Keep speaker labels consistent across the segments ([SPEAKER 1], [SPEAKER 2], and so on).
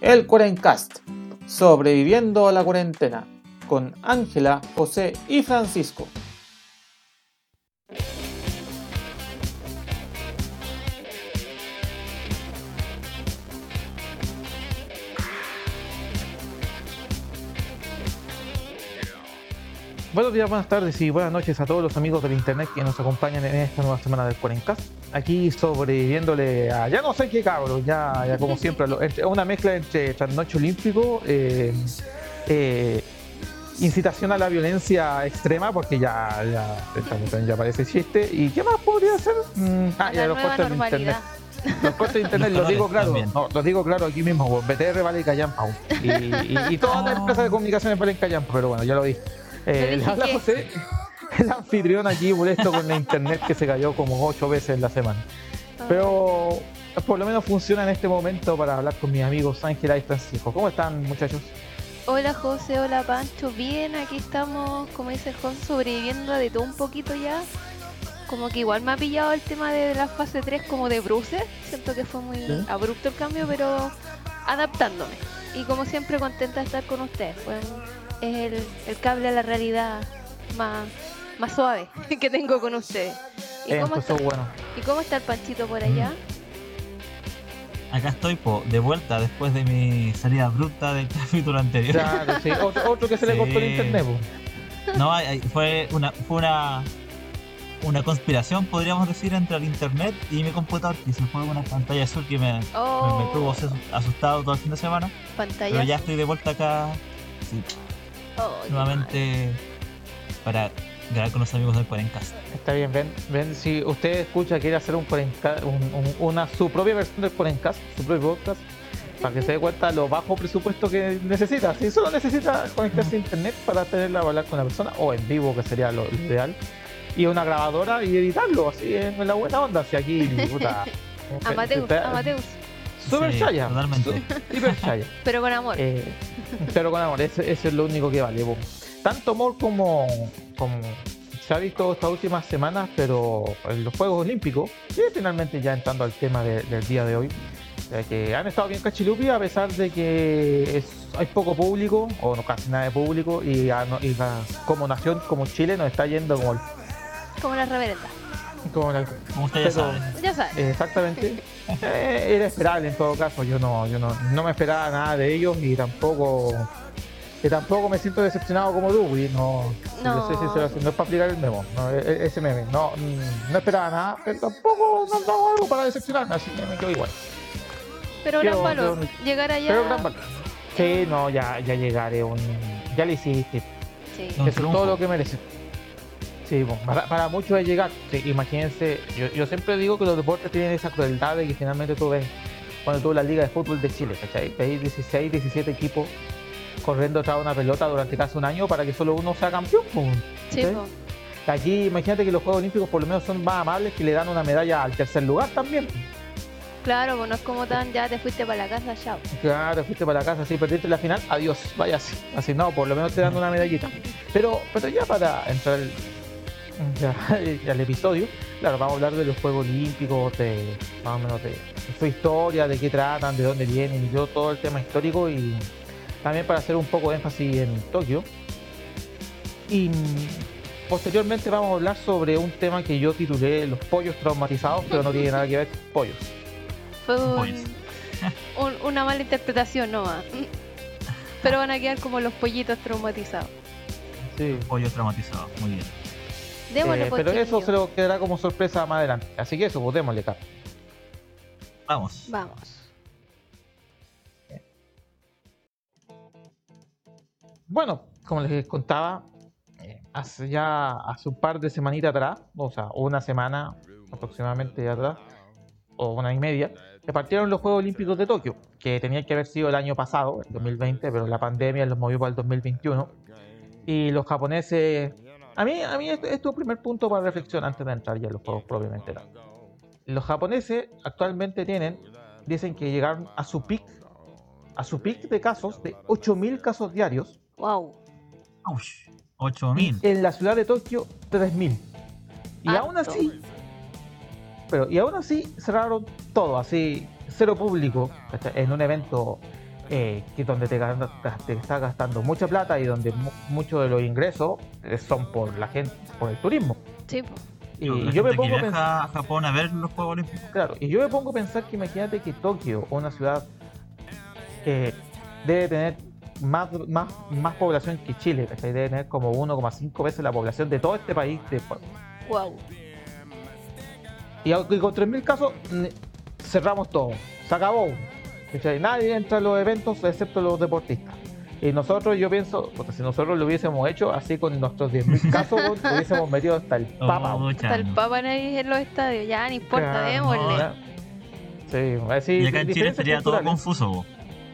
[SPEAKER 1] el Cuarencast, sobreviviendo a la cuarentena, con Ángela, José y Francisco. Buenos días, buenas tardes y buenas noches a todos los amigos del internet que nos acompañan en esta nueva semana del Cuarencast. Aquí sobreviviéndole a ya no sé qué cabros, ya, ya como siempre, es una mezcla entre trasnoche olímpico, eh, eh, incitación a la violencia extrema, porque ya, ya, ya parece chiste. ¿Y qué más podría ser?
[SPEAKER 2] Mm, ah, ya los cortes de internet.
[SPEAKER 1] Los cortes de internet, los digo claro, no, los digo claro aquí mismo, BTR vale Callampa y, y, y, todas las empresas de comunicaciones valen Callampa, pero bueno, ya lo dije. Eh, habla José, el anfitrión aquí molesto con la internet que se cayó como ocho veces en la semana. Pero por lo menos funciona en este momento para hablar con mis amigos Ángela y Francisco. ¿Cómo están, muchachos?
[SPEAKER 2] Hola José, hola Pancho, bien, aquí estamos, como dice José, sobreviviendo de todo un poquito ya. Como que igual me ha pillado el tema de la fase 3 como de bruces, siento que fue muy abrupto el cambio, pero adaptándome. Y como siempre contenta de estar con ustedes, fue es el, cable a la realidad más, más suave que tengo con ustedes.
[SPEAKER 1] ¿Y, cómo está, bueno.
[SPEAKER 2] ¿Y cómo está el Panchito por allá?
[SPEAKER 3] Acá estoy de vuelta después de mi salida bruta del capítulo anterior.
[SPEAKER 1] Claro, sí. otro, que se le cortó el internet.
[SPEAKER 3] No, fue una, fue una, una conspiración, podríamos decir, entre el internet y mi computador, que se fue una pantalla azul que me, me,
[SPEAKER 2] oh.
[SPEAKER 3] tuvo asustado todo el fin de semana.
[SPEAKER 2] Pantalla
[SPEAKER 3] Pero ya estoy de vuelta acá. Sí, nuevamente para grabar con los amigos del Cuarencast.
[SPEAKER 1] Está bien, ven, ven, si usted escucha, quiere hacer un, una, su propia versión del Cuarencast, su propio podcast, para que se dé cuenta lo bajo presupuesto que necesita. Si solo necesita conectarse a internet para tenerla a hablar con la persona, o en vivo, que sería lo, ideal, y una grabadora y editarlo, así en la buena onda. Si aquí, puta.
[SPEAKER 2] Amateus, Amateus.
[SPEAKER 1] Super Chaya.
[SPEAKER 3] Totalmente.
[SPEAKER 2] Pero con amor.
[SPEAKER 1] Eh, pero con amor, eso, es lo único que vale. Tanto amor como, como se ha visto estas últimas semanas, pero en los Juegos Olímpicos, y finalmente ya entrando al tema del día de hoy, que han estado bien cachilupi a pesar de que hay poco público, o no casi nada de público, y, como nación, como Chile, nos está yendo como el...
[SPEAKER 2] Como la reverenda.
[SPEAKER 3] Como, usted ya sabe.
[SPEAKER 2] Ya sabe.
[SPEAKER 1] Exactamente. Eh, era esperable en todo caso. Yo no, yo no, no me esperaba nada de ellos y tampoco que tampoco me siento decepcionado como tú, y no, no. sé si se no es para aplicar el memo, no, e, e, ese meme, no, no esperaba nada, pero tampoco nos dado algo para decepcionarme, así que me quedo igual.
[SPEAKER 2] Pero gran valor, llegar allá.
[SPEAKER 1] Pero gran valor. Sí, no, ya, ya llegaré, un, ya le hiciste. Sí. es todo lo que merece. Sí, para, muchos es llegar. imagínense, yo, siempre digo que los deportes tienen esa crueldad de que finalmente tú ves, cuando tú la Liga de Fútbol de Chile, ¿cachai? Veis 16, 17 equipos corriendo tras una pelota durante casi un año para que solo uno sea campeón.
[SPEAKER 2] Sí,
[SPEAKER 1] Aquí, imagínate que los Juegos Olímpicos por lo menos son más amables que le dan una medalla al tercer lugar también.
[SPEAKER 2] Claro, pues no es como tan, ya te fuiste para la casa, chao.
[SPEAKER 1] Claro, fuiste para la casa, sí, perdiste la final, adiós, vaya así. Así no, por lo menos te dan una medallita. Pero, pero ya para entrar al episodio, claro, vamos a hablar de los Juegos Olímpicos, de más o menos de, su historia, de qué tratan, de dónde vienen, y yo todo el tema histórico y también para hacer un poco de énfasis en Tokio. Y posteriormente vamos a hablar sobre un tema que yo titulé Los pollos traumatizados, pero no tiene nada que ver con pollos.
[SPEAKER 2] Fue una mala interpretación nomás. Pero van a quedar como los pollitos traumatizados.
[SPEAKER 3] Sí. Pollos traumatizados, muy bien.
[SPEAKER 1] Eh, pues, pero eso se lo quedará como sorpresa más adelante. Así que eso, pues démosle,
[SPEAKER 3] Vamos.
[SPEAKER 2] Vamos.
[SPEAKER 1] Bueno, como les contaba, eh, hace ya hace un par de semanitas atrás, o sea, una semana aproximadamente atrás, o una y media, se partieron los Juegos Olímpicos de Tokio, que tenían que haber sido el año pasado, el 2020, pero la pandemia los movió para el 2021. Y los japoneses a mí, a mí esto, es tu primer punto para reflexión antes de entrar ya en los juegos propiamente. Los japoneses actualmente tienen, dicen que llegaron a su pic, a su pic de casos de 8.000 casos diarios.
[SPEAKER 2] Wow.
[SPEAKER 3] 8.000.
[SPEAKER 1] En la ciudad de Tokio, 3.000. Y aún así, pero y aún así cerraron todo, así cero público en un evento eh, que donde te, te estás gastando mucha plata y donde mu- muchos de los ingresos eh, son por la gente, por el turismo.
[SPEAKER 2] Sí.
[SPEAKER 1] Y, y yo me pongo a pensar,
[SPEAKER 3] a Japón a ver los Juegos Olímpicos.
[SPEAKER 1] claro, y yo me pongo a pensar que imagínate que Tokio, una ciudad que debe tener más, más, más población que Chile, ¿cachai? debe tener como 1,5 veces la población de todo este país. De,
[SPEAKER 2] Wow.
[SPEAKER 1] y y con 3.000 casos cerramos todo, se acabó. ¿Cachai? Nadie entra a los eventos excepto los deportistas. Y nosotros, yo pienso, porque si nosotros lo hubiésemos hecho así con nuestros 10.000 casos, lo hubiésemos metido hasta el papa.
[SPEAKER 3] Oh,
[SPEAKER 2] Está el
[SPEAKER 3] chano.
[SPEAKER 2] Papa en los estadios. Ya, no importa,
[SPEAKER 1] Claro,
[SPEAKER 2] démosle.
[SPEAKER 1] ¿no? Sí, así,
[SPEAKER 3] Y acá en Chile sería todo confuso. bo.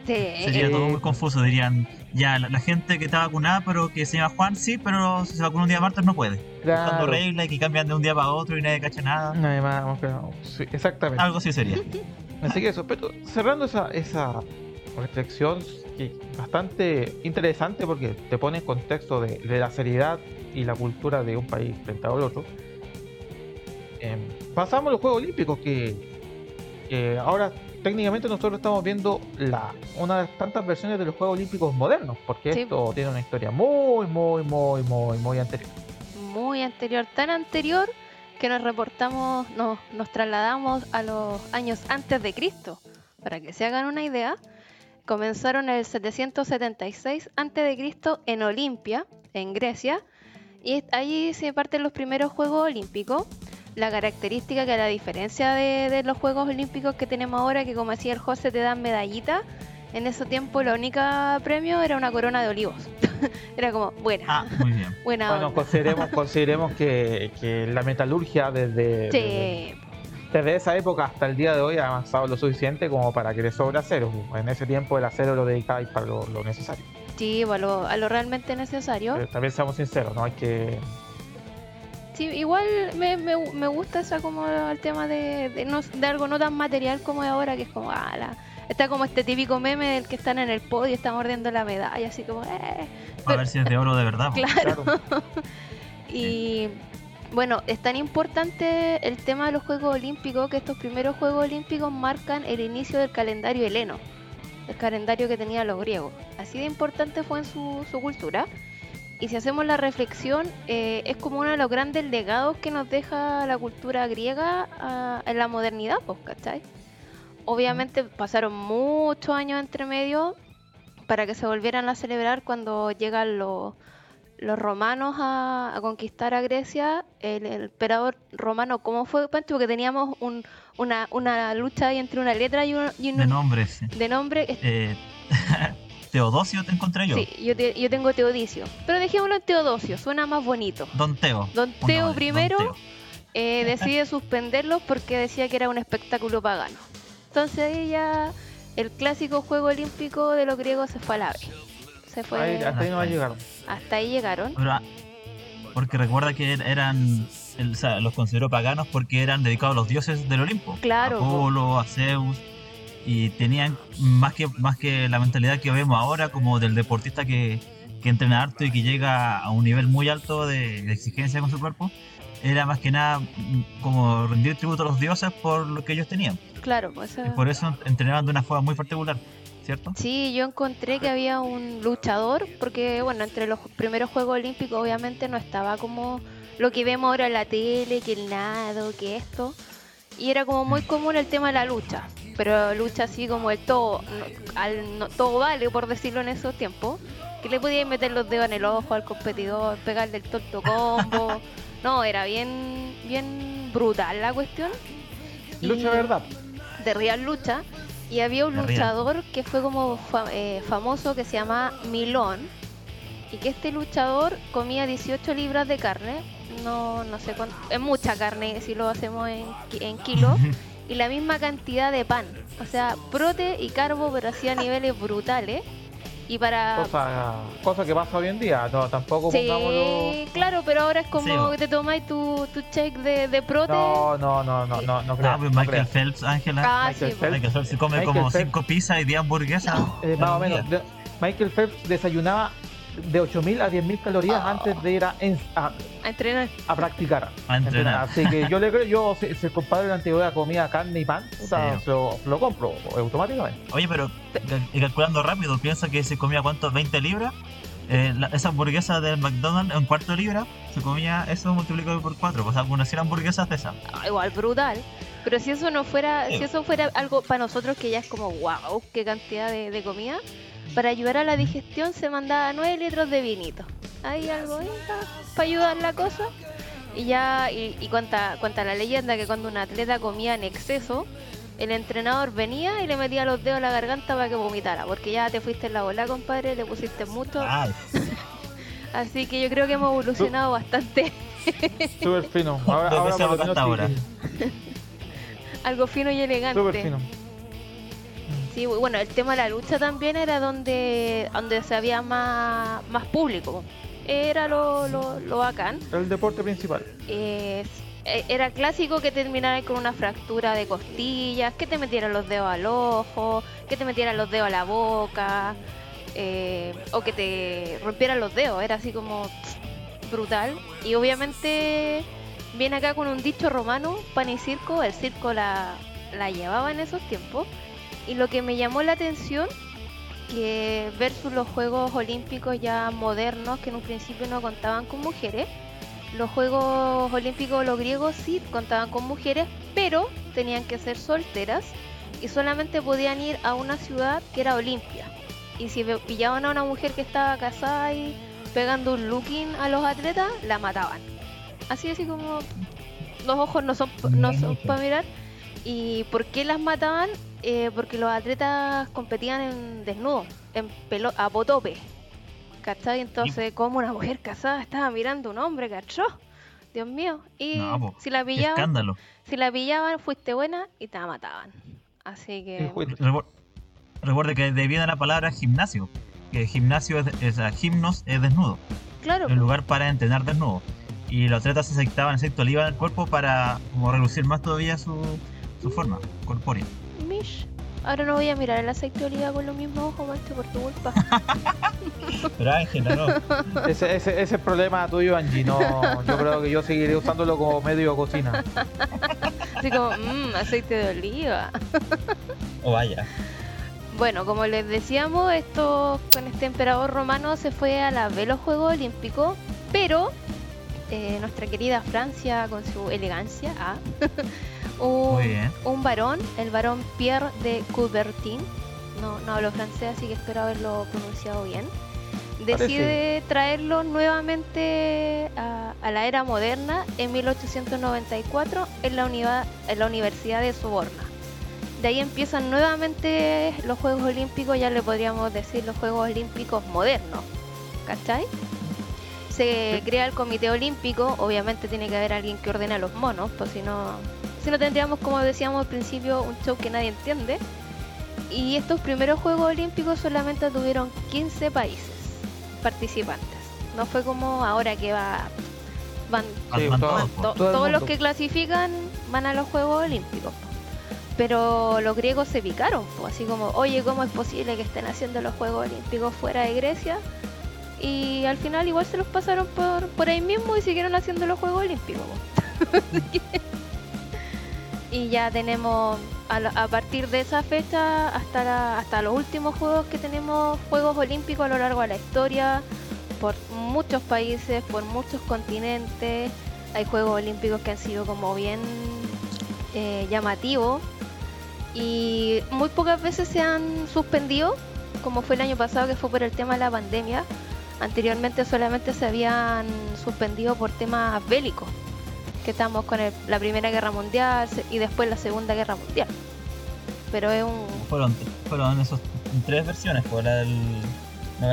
[SPEAKER 2] Sí.
[SPEAKER 3] Sería todo muy confuso. Dirían, ya, la, la gente que está vacunada, pero que se llama Juan, sí, pero si se vacuna un día martes no puede. Buscando
[SPEAKER 1] Claro.
[SPEAKER 3] reglas y que cambian de un día para otro y nadie cacha nada.
[SPEAKER 1] No hay más, no. Sí, exactamente.
[SPEAKER 3] Algo así sería.
[SPEAKER 1] Así que eso, pero cerrando esa, esa reflexión bastante interesante porque te pone en contexto de, de la seriedad y la cultura de un país frente al otro. em, pasamos a los Juegos Olímpicos que, que ahora técnicamente nosotros estamos viendo la, una de las tantas versiones de los Juegos Olímpicos modernos porque
[SPEAKER 2] Sí.
[SPEAKER 1] esto tiene una historia muy, muy, muy, muy, muy anterior.
[SPEAKER 2] Muy anterior, tan anterior que nos reportamos, nos, trasladamos a los años antes de Cristo. Para que se hagan una idea, comenzaron en el 776 antes de Cristo en Olimpia, en Grecia, y ahí se parten los primeros Juegos Olímpicos. La característica que la diferencia de, de los Juegos Olímpicos que tenemos ahora, que como decía el José, te dan medallita, en ese tiempo la única premio era una corona de olivos. era como, buena,
[SPEAKER 3] Ah, muy bien.
[SPEAKER 2] buena
[SPEAKER 1] Bueno,
[SPEAKER 2] onda.
[SPEAKER 1] consideremos, consideremos que, que la metalurgia desde, desde,
[SPEAKER 2] Sí,
[SPEAKER 1] desde esa época hasta el día de hoy ha avanzado lo suficiente como para que le sobre acero. En ese tiempo el acero lo dedicáis para lo, lo necesario.
[SPEAKER 2] sí, a lo, a lo realmente necesario.
[SPEAKER 1] Pero también seamos sinceros, no hay que.
[SPEAKER 2] Sí, igual me, me, me gusta esa como el tema de, de, no- de algo no tan material como es ahora, que es como, ah, la- está como este típico meme del que están en el podio y está mordiendo la medalla, así como, eh.
[SPEAKER 3] A ver si es de oro de verdad.
[SPEAKER 2] Claro, Y bueno, es tan importante el tema de los Juegos Olímpicos que estos primeros Juegos Olímpicos marcan el inicio del calendario heleno, el calendario que tenían los griegos. Así de importante fue en su, su cultura. Y si hacemos la reflexión, eh, es como uno de los grandes legados que nos deja la cultura griega en la modernidad, pues, ¿cachai? Obviamente pasaron muchos años entre medio para que se volvieran a celebrar cuando llegan los, los romanos a, a conquistar a Grecia. El, el emperador romano, ¿cómo fue, Pancho? Porque teníamos un- una, una lucha ahí entre una letra y un, y un-
[SPEAKER 3] De nombres.
[SPEAKER 2] de nombre.
[SPEAKER 3] Eh, Teodosio te encontré yo.
[SPEAKER 2] Sí, yo, te- yo tengo Teodicio. Pero dejémoslo en Teodosio, suena más bonito.
[SPEAKER 3] Don Teo.
[SPEAKER 2] Don Teo
[SPEAKER 3] nombre,
[SPEAKER 2] primero
[SPEAKER 3] Don Teo.
[SPEAKER 2] eh, decide suspenderlos porque decía que era un espectáculo pagano. Entonces ahí ya el clásico juego olímpico de los griegos se fue a la vez. Se fue,
[SPEAKER 1] ahí, hasta ahí no va a llegar.
[SPEAKER 2] hasta ahí llegaron.
[SPEAKER 3] Pero, ah, porque recuerda que er- eran, el- o sea, los consideró paganos porque eran dedicados a los dioses del Olimpo.
[SPEAKER 2] Claro.
[SPEAKER 3] Apolo, a Zeus. Y tenían más que, más que la mentalidad que vemos ahora, como del deportista que, que entrena harto y que llega a un nivel muy alto de, de exigencia con su cuerpo. Era más que nada mm, como rendir tributo a los dioses por lo que ellos tenían.
[SPEAKER 2] Claro, pues,
[SPEAKER 3] Y por eso entrenaban de una forma muy particular, ¿cierto?
[SPEAKER 2] Sí, yo encontré que había un luchador, porque bueno, entre los primeros Juegos Olímpicos obviamente no estaba como lo que vemos ahora en la tele, que el nado, que esto. Y era como muy común el tema de la lucha, pero lucha así como el todo, al, no- todo vale por decirlo en esos tiempos, que le podías meter los dedos en el ojo al competidor, pegarle el tonto combo. No, era bien, bien brutal la cuestión.
[SPEAKER 1] Lucha de verdad.
[SPEAKER 2] de Real Lucha y había un luchador que fue como fa- eh, famoso que se llama Milón y que este luchador comía 18 libras de carne, no, no sé cuánto, es mucha carne si lo hacemos en, ki- en kilos y la misma cantidad de pan, o sea, prote y carbo pero así a niveles brutales y para...
[SPEAKER 1] Cosa, cosa que pasa hoy en día. No, tampoco pongámoslo.
[SPEAKER 2] Sí, claro, pero ahora es como
[SPEAKER 3] Sí,
[SPEAKER 2] que te tomáis tu, tu check de, de prote.
[SPEAKER 1] No, no, no, no, no, no
[SPEAKER 3] Ah,
[SPEAKER 1] creo.
[SPEAKER 3] pues
[SPEAKER 1] no
[SPEAKER 3] Michael
[SPEAKER 1] creo.
[SPEAKER 3] Phelps, Ángela.
[SPEAKER 2] Ah,
[SPEAKER 1] Michael
[SPEAKER 2] sí,
[SPEAKER 1] Phelps.
[SPEAKER 3] Michael Phelps se come
[SPEAKER 1] Michael
[SPEAKER 3] como
[SPEAKER 1] Phelps.
[SPEAKER 3] 5 pizzas y 10 hamburguesas.
[SPEAKER 1] Eh, más o menos. Michael Phelps desayunaba de 8.000 a 10.000 calorías
[SPEAKER 2] Ah.
[SPEAKER 1] antes de ir a, en- a,
[SPEAKER 2] A entrenar.
[SPEAKER 1] a practicar.
[SPEAKER 3] A entrenar.
[SPEAKER 1] Así que yo le creo, yo, si, si el compadre de la antigüedad comía carne y pan, puta,
[SPEAKER 3] Sí.
[SPEAKER 1] lo, lo compro automáticamente.
[SPEAKER 3] Oye, pero y calculando rápido, piensa que se comía cuánto, 20 libras. Eh, la- esa hamburguesa del McDonald's, un cuarto de libra, se comía eso multiplicado por 4. O sea, unas 100 hamburguesas de esas.
[SPEAKER 2] Ah, igual brutal. Pero si eso no fuera,
[SPEAKER 3] Sí.
[SPEAKER 2] si eso fuera algo para nosotros que ya es como wow, qué cantidad de, de comida, para ayudar a la digestión se mandaba 9 litros de vinito. Ahí algo para ayudar la cosa. Y ya, y, y cuenta, cuenta la leyenda que cuando un atleta comía en exceso, el entrenador venía y le metía los dedos a la garganta para que vomitara, porque ya te fuiste en la bola, compadre, te pusiste mucho.
[SPEAKER 3] Ay,
[SPEAKER 2] Así que yo creo que hemos evolucionado bastante.
[SPEAKER 1] Súper fino. Ahora, ahora
[SPEAKER 3] hasta
[SPEAKER 1] sí,
[SPEAKER 2] Algo fino y elegante.
[SPEAKER 1] Súper fino.
[SPEAKER 2] Sí, bueno, el tema de la lucha también era donde, donde se había más, más público. Era lo, lo, lo bacán.
[SPEAKER 1] El deporte principal.
[SPEAKER 2] Eh, eh, era clásico que terminaran con una fractura de costillas, que te metieran los dedos al ojo, que te metieran los dedos a la boca, eh, o que te rompieran los dedos. Era así como pff, brutal. Y obviamente viene acá con un dicho romano, pan y circo. El circo la, la llevaba en esos tiempos. Y lo que me llamó la atención, que versus los Juegos Olímpicos ya modernos, que en un principio no contaban con mujeres, los Juegos Olímpicos los griegos sí contaban con mujeres, pero tenían que ser solteras y solamente podían ir a una ciudad que era Olimpia. Y si pillaban a una mujer que estaba casada y pegando un looking a los atletas, la mataban. Así así como los ojos no son, no son para mirar. ¿Y por qué las mataban? Eh, porque los atletas competían en desnudo, en pelo a potope. ¿Cachai? Entonces, como una mujer casada estaba mirando a un hombre, ¿cachó? Dios mío. Y
[SPEAKER 3] No, po,
[SPEAKER 2] si la pillaban,
[SPEAKER 3] escándalo.
[SPEAKER 2] si la pillaban, fuiste buena y te la mataban. Así que
[SPEAKER 3] Recuerde que debido la palabra gimnasio. Que gimnasio es, es a gimnos es desnudo.
[SPEAKER 2] claro,
[SPEAKER 3] El lugar para entrenar desnudo. Y los atletas se aceite de oliva en el cuerpo para como reducir más todavía su, su forma corpórea.
[SPEAKER 2] Mish. Ahora no voy a mirar el aceite de oliva con los mismos ojos, Manche, por tu culpa.
[SPEAKER 3] Pero Ángela, no.
[SPEAKER 1] Ese, ese, ese es el problema tuyo, Angie. No, yo creo que yo seguiré usándolo como medio de cocina.
[SPEAKER 2] Así como, mmm, aceite de oliva.
[SPEAKER 3] O vaya.
[SPEAKER 2] Bueno, como les decíamos, esto con este emperador romano se fue a la vez los Juegos Olímpicos, pero eh, nuestra querida Francia, con su elegancia, ah, un,
[SPEAKER 3] Muy bien.
[SPEAKER 2] un varón, el varón Pierre de Coubertin, no, no hablo francés, así que espero haberlo pronunciado bien, decide traerlo nuevamente a, a la era moderna en 1894 en la, univa- en la Universidad de Soborna. De ahí empiezan nuevamente los Juegos Olímpicos, ya le podríamos decir los Juegos Olímpicos modernos, ¿cachai? Se crea el Comité Olímpico, obviamente tiene que haber alguien que ordene a los monos, pues si no, si no tendríamos, como decíamos al principio, un show que nadie entiende. Y estos primeros Juegos Olímpicos solamente tuvieron 15 países participantes. No fue como ahora que va, van
[SPEAKER 1] Sí,
[SPEAKER 3] Van
[SPEAKER 1] todo-
[SPEAKER 3] todos,
[SPEAKER 2] to-
[SPEAKER 3] po.
[SPEAKER 1] todo el
[SPEAKER 2] todos los que clasifican van a los Juegos Olímpicos. Pero los griegos se picaron, así como, oye, ¿cómo es posible que estén haciendo los Juegos Olímpicos fuera de Grecia? Y al final igual se los pasaron por, por ahí mismo y siguieron haciendo los Juegos Olímpicos. y ya tenemos, a, partir de esa fecha hasta, hasta los últimos Juegos que tenemos, Juegos Olímpicos a lo largo de la historia, por muchos países, por muchos continentes. Hay Juegos Olímpicos que han sido como bien eh, llamativos y muy pocas veces se han suspendido, como fue el año pasado que fue por el tema de la pandemia. Anteriormente solamente se habían suspendido por temas bélicos, que estamos con el- la Primera Guerra Mundial se- y después la Segunda Guerra Mundial. Pero es un...
[SPEAKER 3] Fueron, fueron esos tres versiones. Fue la del,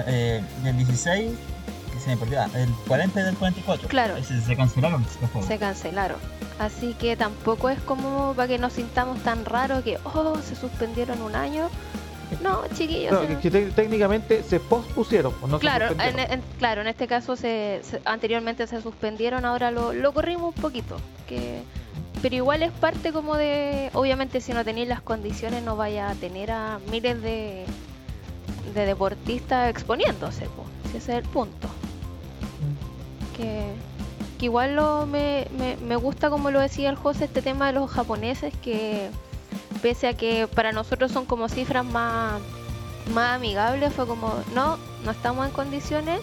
[SPEAKER 3] eh, del 16, que se me perdió, ah, el 40 y del 44.
[SPEAKER 2] Claro.
[SPEAKER 3] Ese se cancelaron los juegos.
[SPEAKER 2] se cancelaron. Así que tampoco es como para que nos sintamos tan raros que, oh, se suspendieron un año. No, chiquillos.
[SPEAKER 1] Que, que te- técnicamente se pospusieron. pues, se
[SPEAKER 2] Claro, en,
[SPEAKER 1] suspendieron.
[SPEAKER 2] en- claro, en este caso se, se- anteriormente se suspendieron, ahora lo, lo corrimos un poquito. Que, pero igual es parte como de, obviamente si no tenéis las condiciones no vaya a tener a miles de, de deportistas exponiéndose. po. Si ese es el punto. Que, que igual lo, me, me, me gusta, como lo decía el José, este tema de los japoneses, que pese a que para nosotros son como cifras más, más amigables, fue como, no, no estamos en condiciones.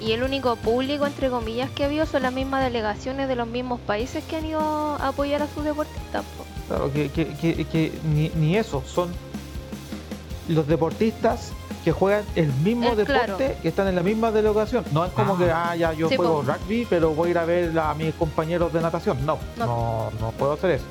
[SPEAKER 2] Y el único público, entre comillas, que ha habido son las mismas delegaciones de los mismos países que han ido a apoyar a sus deportistas. po.
[SPEAKER 1] Claro, que, que, que, que ni, ni eso, son los deportistas que juegan el mismo deporte
[SPEAKER 2] claro.
[SPEAKER 1] que están en la misma delegación. No es como
[SPEAKER 3] Ah.
[SPEAKER 1] que, ah, ya yo
[SPEAKER 2] Sí,
[SPEAKER 1] juego
[SPEAKER 2] po.
[SPEAKER 1] rugby, pero voy a ir a ver a mis compañeros de natación. No,
[SPEAKER 2] No.
[SPEAKER 1] no, no puedo hacer eso.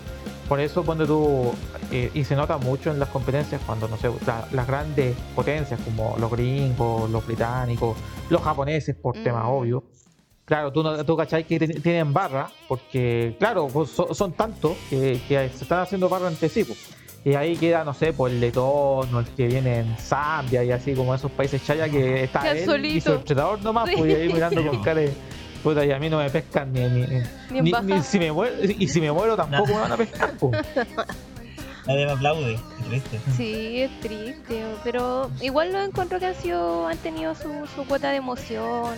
[SPEAKER 1] Por eso, cuando tú, eh, y se nota mucho en las competencias, cuando, no sé, la- las grandes potencias como los gringos, los británicos, los japoneses, por
[SPEAKER 2] Mm.
[SPEAKER 1] temas obvios, Claro, tú, no, tú cachai que ti- tienen barra, porque, claro, pues, son, son tantos que, que se están haciendo barra entre sí. pues. Y ahí queda, no sé, pues el letón o el que viene en Zambia y así como esos países chaya que está él y
[SPEAKER 2] solito.
[SPEAKER 1] su entrenador nomás,
[SPEAKER 2] Sí.
[SPEAKER 1] pues y ahí mirando con cara puta, y a mí no me pescan ni, ni,
[SPEAKER 2] Ni en
[SPEAKER 1] ni- ni si me muero, y si me muero tampoco me van a pescar, pues.
[SPEAKER 3] Nadie me aplaude, triste.
[SPEAKER 2] Sí, es triste, pero igual lo encuentro que han sido, han tenido su, su cuota de emoción,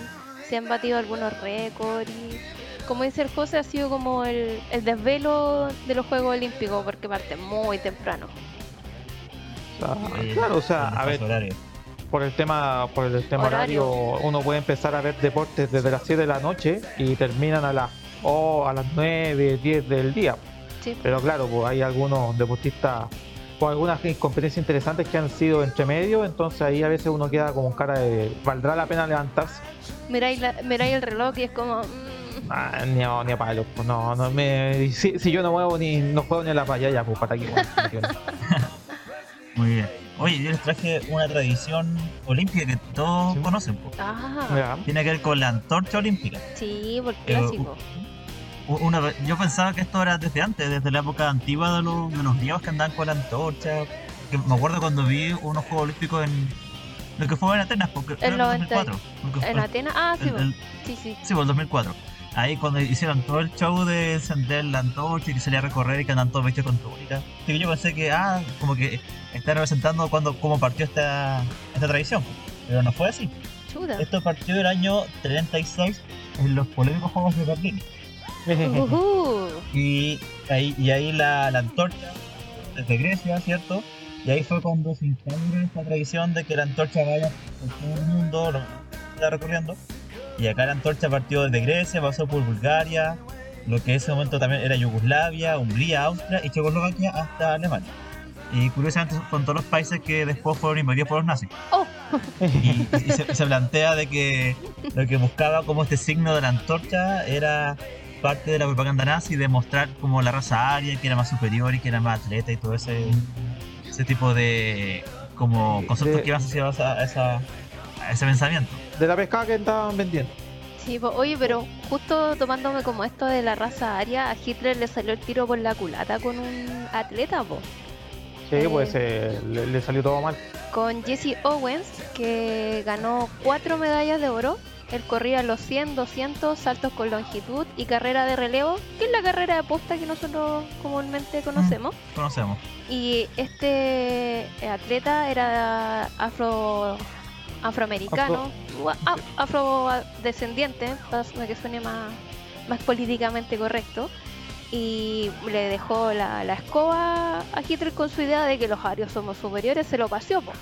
[SPEAKER 2] se han batido algunos récords y como dice el José ha sido como el, el desvelo de los Juegos Olímpicos porque parte muy temprano.
[SPEAKER 1] O sea,
[SPEAKER 3] Oye,
[SPEAKER 1] claro, o sea, a ver. Por el tema por el tema
[SPEAKER 2] Horario.
[SPEAKER 1] horario, uno puede empezar a ver deportes desde las 7 de la noche y terminan a las o a las 9, 10 del día.
[SPEAKER 2] Sí.
[SPEAKER 1] Pero claro, pues hay algunos deportistas o algunas competencias interesantes que han sido entre medio, entonces ahí a veces uno queda como cara de ¿valdrá la pena levantarse?
[SPEAKER 2] Miráis, la- miráis el reloj y es como... mm,
[SPEAKER 1] Ah, ni a, ni a palo, pues no, no me si, si yo no muevo ni no juego ni a la playa ya, pues para aquí. bueno,
[SPEAKER 3] Muy bien. Oye, yo les traje una tradición olímpica que todos
[SPEAKER 1] Sí.
[SPEAKER 3] conocen. po.
[SPEAKER 2] ah.
[SPEAKER 3] Tiene que ver con la antorcha olímpica.
[SPEAKER 2] sí, por
[SPEAKER 3] Eh,
[SPEAKER 2] clásico.
[SPEAKER 3] U- Una, yo pensaba que esto era desde antes, desde la época antigua de los, de los griegos que andaban con la antorcha. Que me acuerdo cuando vi unos Juegos Olímpicos en. Lo que fue en Atenas, porque
[SPEAKER 2] 90
[SPEAKER 3] 2004. porque
[SPEAKER 2] En
[SPEAKER 3] fue-
[SPEAKER 2] Atenas, ah, sí,
[SPEAKER 3] el-
[SPEAKER 2] po.
[SPEAKER 3] el-
[SPEAKER 2] sí, sí.
[SPEAKER 3] sí, por el 2004. Ahí cuando hicieron todo el show de encender la antorcha y que salía a recorrer y que andaban todos vestidos con túnica. Así que yo pensé que, ah, como que está representando cuando, cómo partió esta, esta tradición. Pero no fue así.
[SPEAKER 2] Chuta.
[SPEAKER 3] Esto partió el año 36 en los polémicos Juegos de Berlín. Y ahí, y ahí la, la antorcha, desde Grecia, ¿cierto? Y ahí fue cuando se instaura esta tradición de que la antorcha vaya por todo el mundo, lo está recorriendo. Y acá la antorcha partió desde Grecia, pasó por Bulgaria, lo que en ese momento también era Yugoslavia, Hungría, Austria y Checoslovaquia hasta Alemania. Y curiosamente son todos los países que después fueron invadidos por los nazis.
[SPEAKER 2] Oh.
[SPEAKER 3] Y, y se, se plantea de que lo que buscaba como este signo de la antorcha era parte de la propaganda nazi de mostrar como la raza aria, que era más superior y que era más atleta y todo ese, ese tipo de como conceptos
[SPEAKER 1] De-
[SPEAKER 3] que iban asociados a, esa, a ese pensamiento.
[SPEAKER 1] De la pescada que estaban vendiendo.
[SPEAKER 2] Sí, po. oye, pero justo tomándome como esto de la raza aria, a Hitler le salió el tiro por la culata con un atleta, po.
[SPEAKER 1] Sí,
[SPEAKER 2] Eh.
[SPEAKER 1] pues eh, le, le salió todo mal.
[SPEAKER 2] con Jesse Owens, que ganó cuatro medallas de oro. Él corría los 100, 200, saltos con longitud y carrera de relevo, que es la carrera de posta que nosotros comúnmente conocemos.
[SPEAKER 3] Conocemos.
[SPEAKER 2] Y este atleta era afro afroamericano, u- a- afrodescendiente, para que suene más, más políticamente correcto. Y le dejó la, la escoba a Hitler con su idea de que los arios somos superiores, se lo paseó. po.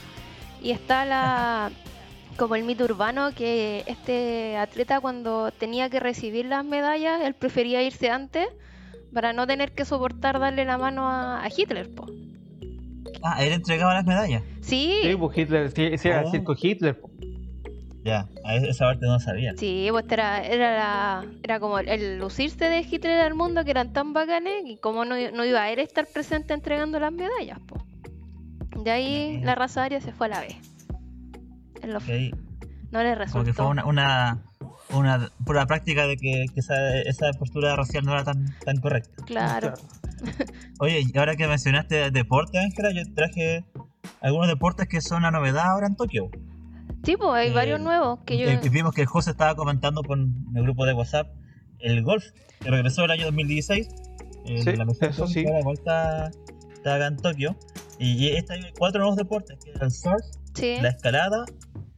[SPEAKER 2] Y está la como el mito urbano que este atleta cuando tenía que recibir las medallas, él prefería irse antes para no tener que soportar darle la mano a, a Hitler, po.
[SPEAKER 3] Ah, él entregaba las medallas.
[SPEAKER 2] Sí,
[SPEAKER 1] Sí, pues Hitler, sí, sí, era el
[SPEAKER 3] Oh.
[SPEAKER 1] circo Hitler.
[SPEAKER 3] Ya, a esa parte no sabía.
[SPEAKER 2] sí, pues era, era, la- era como el, lucirse de Hitler al mundo que eran tan bacanes y como no, no iba a él estar presente entregando las medallas, po. De ahí la raza aria se fue a la vez. En lo-
[SPEAKER 3] Ok,
[SPEAKER 2] No le resultó.
[SPEAKER 3] que fue una, una, una pura práctica de que, que esa, esa postura racial no era tan, tan correcta.
[SPEAKER 2] Claro.
[SPEAKER 3] Oye, y ahora que mencionaste deporte, Ángela, yo traje algunos deportes que son la novedad ahora en Tokio.
[SPEAKER 2] Sí, pues hay
[SPEAKER 3] Eh,
[SPEAKER 2] varios nuevos que yo...
[SPEAKER 3] Eh, vimos que el José estaba comentando por el grupo de WhatsApp el golf, que regresó el año 2016. eh,
[SPEAKER 1] Sí,
[SPEAKER 3] la mejor
[SPEAKER 1] eso sí.
[SPEAKER 3] igual está, está acá en Tokio. Y, y este hay cuatro nuevos deportes, que es el surf,
[SPEAKER 2] Sí.
[SPEAKER 3] la escalada,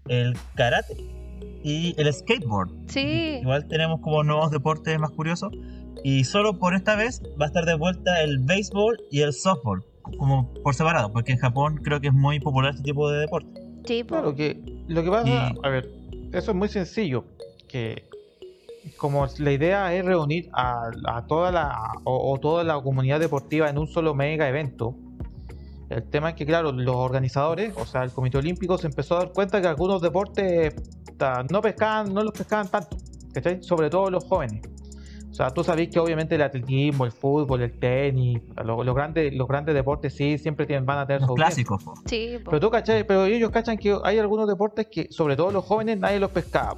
[SPEAKER 3] el karate y el skateboard.
[SPEAKER 2] Sí.
[SPEAKER 3] Igual tenemos como nuevos deportes más curiosos. Y solo por esta vez va a estar de vuelta el béisbol y el softball, como por separado, porque en Japón creo que es muy popular este tipo de deporte.
[SPEAKER 2] Sí.
[SPEAKER 1] Claro, que lo que pasa,
[SPEAKER 3] Y-
[SPEAKER 1] a ver, eso es muy sencillo, que como la idea es reunir a, a toda la o, o toda la comunidad deportiva en un solo mega evento, el tema es que claro, los organizadores, o sea, el Comité Olímpico se empezó a dar cuenta que algunos deportes ta, no pescaban, no los pescaban tanto, ¿cachai? Sobre todo los jóvenes. O sea, tú sabes que obviamente el atletismo, el fútbol, el tenis, lo- los grandes, los grandes deportes sí siempre tienen, van a tener
[SPEAKER 3] Los clásicos.
[SPEAKER 2] Sí, po.
[SPEAKER 1] Pero tú cachai, pero ellos cachan que hay algunos deportes que, sobre todo los jóvenes, nadie los pescaba.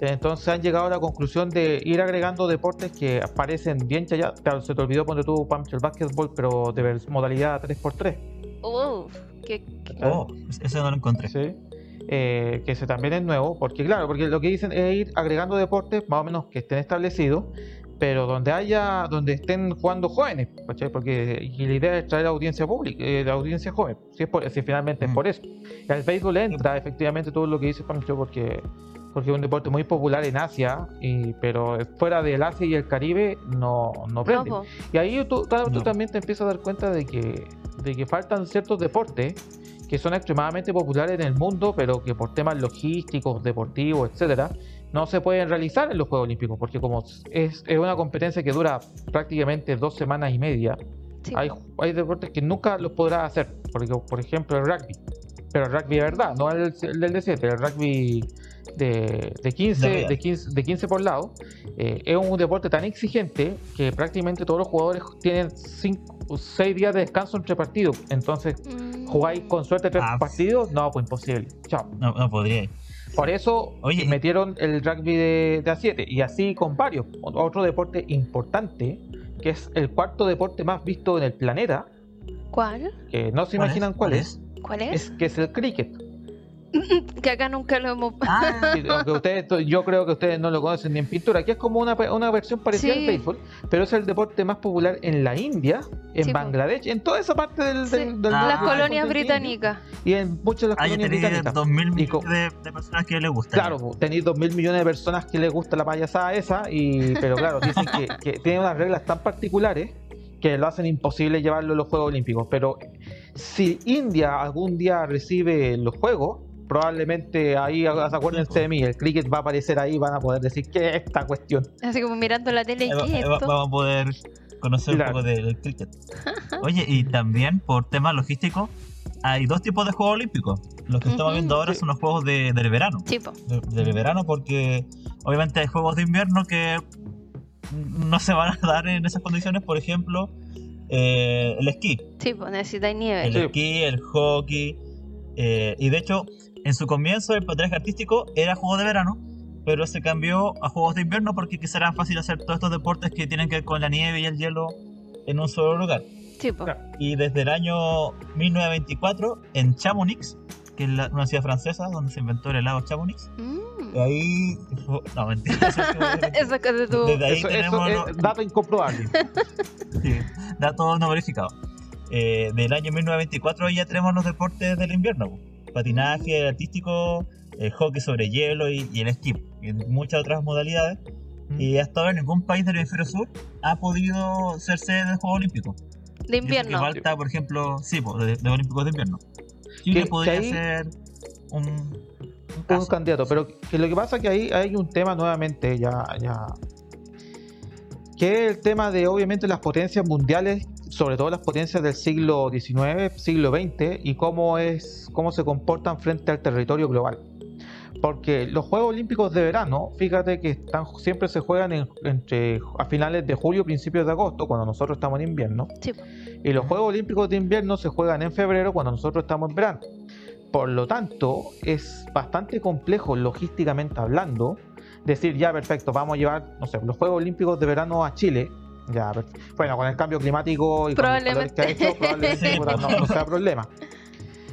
[SPEAKER 1] Entonces han llegado a la conclusión de ir agregando deportes que parecen bien chayados. Claro, se te olvidó poner tú, Pamcho, el básquetbol, pero de modalidad 3x3.
[SPEAKER 2] Uf, qué, qué-
[SPEAKER 3] Oh, ese no lo encontré.
[SPEAKER 1] ¿sí? Eh, que ese también es nuevo, porque claro, porque lo que dicen es ir agregando deportes más o menos que estén establecidos, pero donde haya, donde estén jugando jóvenes, ¿cachai? Porque y la idea es traer audiencia pública, eh, la audiencia joven, si, es por, si finalmente es
[SPEAKER 3] Mm.
[SPEAKER 1] por eso. Y al béisbol entra efectivamente todo lo que dice Pancho, porque porque es un deporte muy popular en Asia, y, pero fuera del Asia y el Caribe no, no
[SPEAKER 2] no,
[SPEAKER 1] prende. Y ahí tú, tú- tú
[SPEAKER 3] No.
[SPEAKER 1] también te empiezas a dar cuenta de que, de que faltan ciertos deportes que son extremadamente populares en el mundo, pero que por temas logísticos, deportivos, etcétera, no se pueden realizar en los Juegos Olímpicos, porque como es, es una competencia que dura prácticamente dos semanas y media,
[SPEAKER 2] Sí,
[SPEAKER 1] hay, hay deportes que nunca los podrás hacer, porque por ejemplo el rugby, pero el rugby de verdad, no el, el del D7, el rugby de, de 15,
[SPEAKER 3] De
[SPEAKER 1] de 15, de 15 por lado, eh, es un deporte tan exigente que prácticamente todos los jugadores tienen 6 días de descanso entre partidos, entonces
[SPEAKER 2] Mm.
[SPEAKER 1] jugáis con suerte tres
[SPEAKER 3] Ah.
[SPEAKER 1] partidos, no, pues imposible, chao.
[SPEAKER 3] No, no podría.
[SPEAKER 1] Por eso
[SPEAKER 3] Oye,
[SPEAKER 1] metieron el rugby de, de A7 y así con varios. Otro deporte importante, que es el cuarto deporte más visto en el planeta,
[SPEAKER 2] ¿Cuál?
[SPEAKER 1] que no se
[SPEAKER 3] ¿Cuál
[SPEAKER 1] imaginan
[SPEAKER 3] es?
[SPEAKER 1] ¿Cuál es,
[SPEAKER 2] ¿Cuál es?
[SPEAKER 1] es que es el cricket.
[SPEAKER 2] Que acá nunca lo hemos.
[SPEAKER 3] Ah,
[SPEAKER 1] ustedes, yo creo que ustedes no lo conocen ni en pintura, que es como una, una versión parecida
[SPEAKER 2] Sí.
[SPEAKER 1] al béisbol, pero es el deporte más popular en la India, en
[SPEAKER 2] Sí.
[SPEAKER 1] Bangladesh, en toda esa parte del,
[SPEAKER 2] Sí,
[SPEAKER 1] del, del-
[SPEAKER 3] Ah.
[SPEAKER 2] Las colonias británicas.
[SPEAKER 1] y en muchas de las
[SPEAKER 3] ah,
[SPEAKER 1] colonias británicas.
[SPEAKER 3] dos mil
[SPEAKER 1] Y co-
[SPEAKER 3] millones de, de personas que les gustan.
[SPEAKER 1] Claro, tenéis dos mil millones de personas que les gusta la payasada esa, y, pero claro, dicen que, que tiene unas reglas tan particulares que lo hacen imposible llevarlo a los Juegos Olímpicos. Pero si India algún día recibe los Juegos, probablemente ahí, acuérdense de mí, el cricket va a aparecer ahí, van a poder decir que es esta cuestión.
[SPEAKER 2] Así como mirando la tele. ¿Qué es esto?
[SPEAKER 3] vamos a poder conocer
[SPEAKER 1] Claro.
[SPEAKER 3] un poco del cricket. Oye, y también por temas logísticos, hay dos tipos de Juegos Olímpicos. Los que estamos viendo ahora
[SPEAKER 1] Sí.
[SPEAKER 3] son los Juegos de- del verano.
[SPEAKER 2] Sí, po.
[SPEAKER 3] de- del verano porque obviamente hay juegos de invierno que no se van a dar en esas condiciones, por ejemplo, eh, el esquí,
[SPEAKER 2] Sí, po, necesitáis nieve.
[SPEAKER 3] el
[SPEAKER 1] Sí.
[SPEAKER 3] esquí, el hockey, eh, y de hecho en su comienzo el patinaje artístico era juego de verano, pero se cambió a juegos de invierno porque quizá era fácil hacer todos estos deportes que tienen que ver con la nieve y el hielo en un solo lugar.
[SPEAKER 2] Sí, po.
[SPEAKER 1] Claro.
[SPEAKER 3] Y desde el año 1924 en Chamonix, que es la- una ciudad francesa donde se inventó el helado Chamonix,
[SPEAKER 2] Mm.
[SPEAKER 3] ahí... No, mentira. eso es-
[SPEAKER 2] Esa cosa de tu.
[SPEAKER 3] Desde ahí
[SPEAKER 1] Eso, eso
[SPEAKER 3] tenemos
[SPEAKER 1] es
[SPEAKER 3] los-
[SPEAKER 1] dato incomprobable.
[SPEAKER 3] sí, datos no verificados. Eh, del año 1924 ya tenemos los deportes del invierno. Patinaje artístico, el hockey sobre hielo y, y el esquí. Y muchas otras modalidades. Y hasta ahora ningún país del hemisferio sur ha podido ser sede del Juego Olímpico.
[SPEAKER 2] De invierno.
[SPEAKER 3] falta, por ejemplo, sí, po, de, de Olímpicos de invierno. Chile
[SPEAKER 1] Que-
[SPEAKER 3] podría
[SPEAKER 1] ahí-
[SPEAKER 3] ser un, un
[SPEAKER 1] un
[SPEAKER 3] caso.
[SPEAKER 1] candidato, pero que lo que pasa es que ahí hay un tema nuevamente ya, ya que es el tema de obviamente las potencias mundiales, sobre todo las potencias del siglo XIX, siglo XX y cómo es cómo se comportan frente al territorio global. Porque los Juegos Olímpicos de verano, fíjate que están siempre se juegan en- entre a finales de julio, principios de agosto, cuando nosotros estamos en invierno.
[SPEAKER 2] Sí.
[SPEAKER 1] Y los Juegos Olímpicos de invierno se juegan en febrero cuando nosotros estamos en verano. Por lo tanto, es bastante complejo logísticamente hablando decir, ya perfecto, vamos a llevar, no sé, los Juegos Olímpicos de verano a Chile. Ya, bueno, con el cambio climático y con los calores que ha hecho, probablemente no, no sea problema.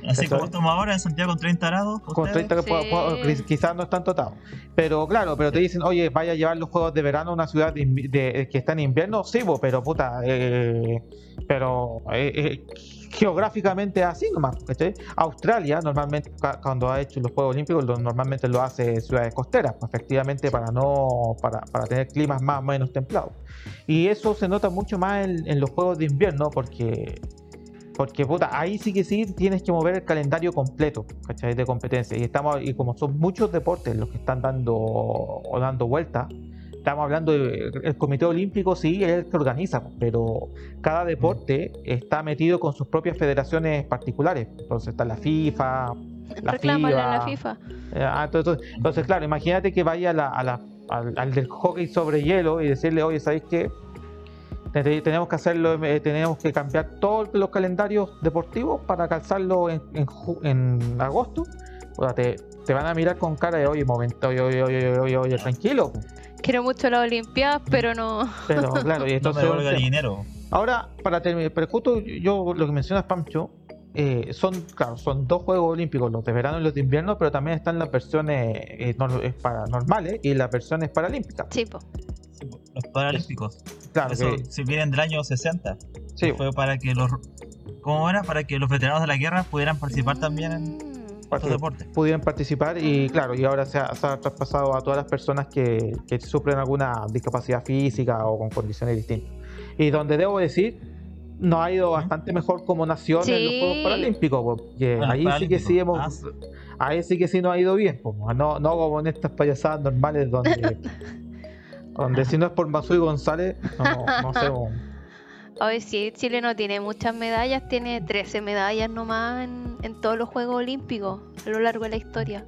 [SPEAKER 3] Así como estamos ahora en Santiago con 30 grados.
[SPEAKER 1] con
[SPEAKER 3] ustedes,
[SPEAKER 1] 30 que
[SPEAKER 2] Sí.
[SPEAKER 1] puedo- puedo- quizás no están totados. Pero claro, pero te dicen, oye, vaya a llevar los juegos de verano a una ciudad de de- que está en invierno, sí, bo, pero puta, eh, pero eh, eh, geográficamente es así nomás, ¿cachai? Australia normalmente cuando ha hecho los Juegos Olímpicos lo- normalmente lo hace en ciudades costeras, pues, efectivamente para no para, para tener climas más o menos templados. Y eso se nota mucho más en, en los Juegos de invierno porque porque puta, ahí sí que sí tienes que mover el calendario completo, ¿cachai? De competencia. Y estamos, y como son muchos deportes los que están dando o dando vueltas, estamos hablando del Comité Olímpico, sí, es el que organiza, pero cada deporte está metido con sus propias federaciones particulares. Entonces está la FIFA, la
[SPEAKER 2] Reclámale a la
[SPEAKER 1] FIBA.
[SPEAKER 2] FIFA.
[SPEAKER 1] Eh, ah, entonces, entonces, claro, imagínate que vaya a la- a la- al, al del hockey sobre hielo y decirle, oye, ¿sabéis qué? Te- Tenemos que hacerlo, eh, tenemos que cambiar todos los calendarios deportivos para calzarlo en, en ju- en agosto. O sea, te, te van a mirar con cara de, oye, momento, oye, oye, oye, oye, oye, tranquilo.
[SPEAKER 2] Quiero mucho las Olimpiadas, pero no.
[SPEAKER 1] Pero claro, y
[SPEAKER 3] No
[SPEAKER 1] entonces.
[SPEAKER 3] me devuelve el dinero.
[SPEAKER 1] Ahora, para terminar, pero justo yo lo que mencionas, Pancho, eh, son, claro, son dos Juegos Olímpicos, los de verano y los de invierno, pero también están las versiones eh, normales y las versiones paralímpicas.
[SPEAKER 2] Sí, po.
[SPEAKER 3] Sí, Paralímpicos.
[SPEAKER 1] Claro,
[SPEAKER 3] Eso
[SPEAKER 1] que-
[SPEAKER 3] si vienen del año 60.
[SPEAKER 1] sí,
[SPEAKER 3] Fue para que los. ¿Cómo era? Para que los veteranos de la guerra pudieran participar también en estos deportes.
[SPEAKER 1] pudieran participar y claro, y ahora se ha, se ha traspasado a todas las personas que, que sufren alguna discapacidad física o con condiciones distintas. Y donde debo decir, nos ha ido bastante mejor como nación en los
[SPEAKER 2] Sí.
[SPEAKER 1] Juegos Paralímpicos, porque
[SPEAKER 3] Bueno,
[SPEAKER 1] ahí sí que sí hemos, ahí sí que sí nos ha ido bien, no, no como en estas payasadas normales donde, donde si no es por Masui González, no, no sé.
[SPEAKER 2] Hoy sí, Chile no tiene muchas medallas, tiene 13 medallas nomás en, en todos los Juegos Olímpicos a lo largo de la historia.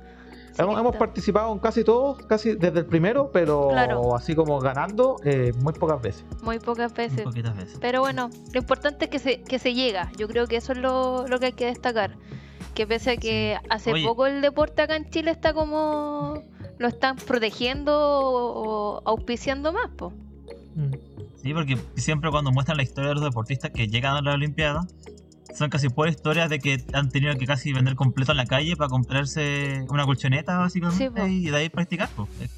[SPEAKER 1] Hemos, participado en casi todos, casi desde el primero, pero
[SPEAKER 2] Claro.
[SPEAKER 1] así como ganando, eh, muy pocas veces.
[SPEAKER 2] muy pocas
[SPEAKER 3] Muy
[SPEAKER 2] veces.
[SPEAKER 3] poquitas veces.
[SPEAKER 2] Pero bueno, lo importante es que se, que se llega. Yo creo que eso es lo, lo que hay que destacar. Que pese a que hace
[SPEAKER 3] Oye.
[SPEAKER 2] poco el deporte acá en Chile está como... Lo están protegiendo o, auspiciando más, po.
[SPEAKER 3] Sí, porque siempre cuando muestran la historia de los deportistas que llegan a la Olimpiada, son casi por historias de que han tenido que casi vender completo en la calle para comprarse una colchoneta, básicamente,
[SPEAKER 2] Sí,
[SPEAKER 3] y de ahí practicar.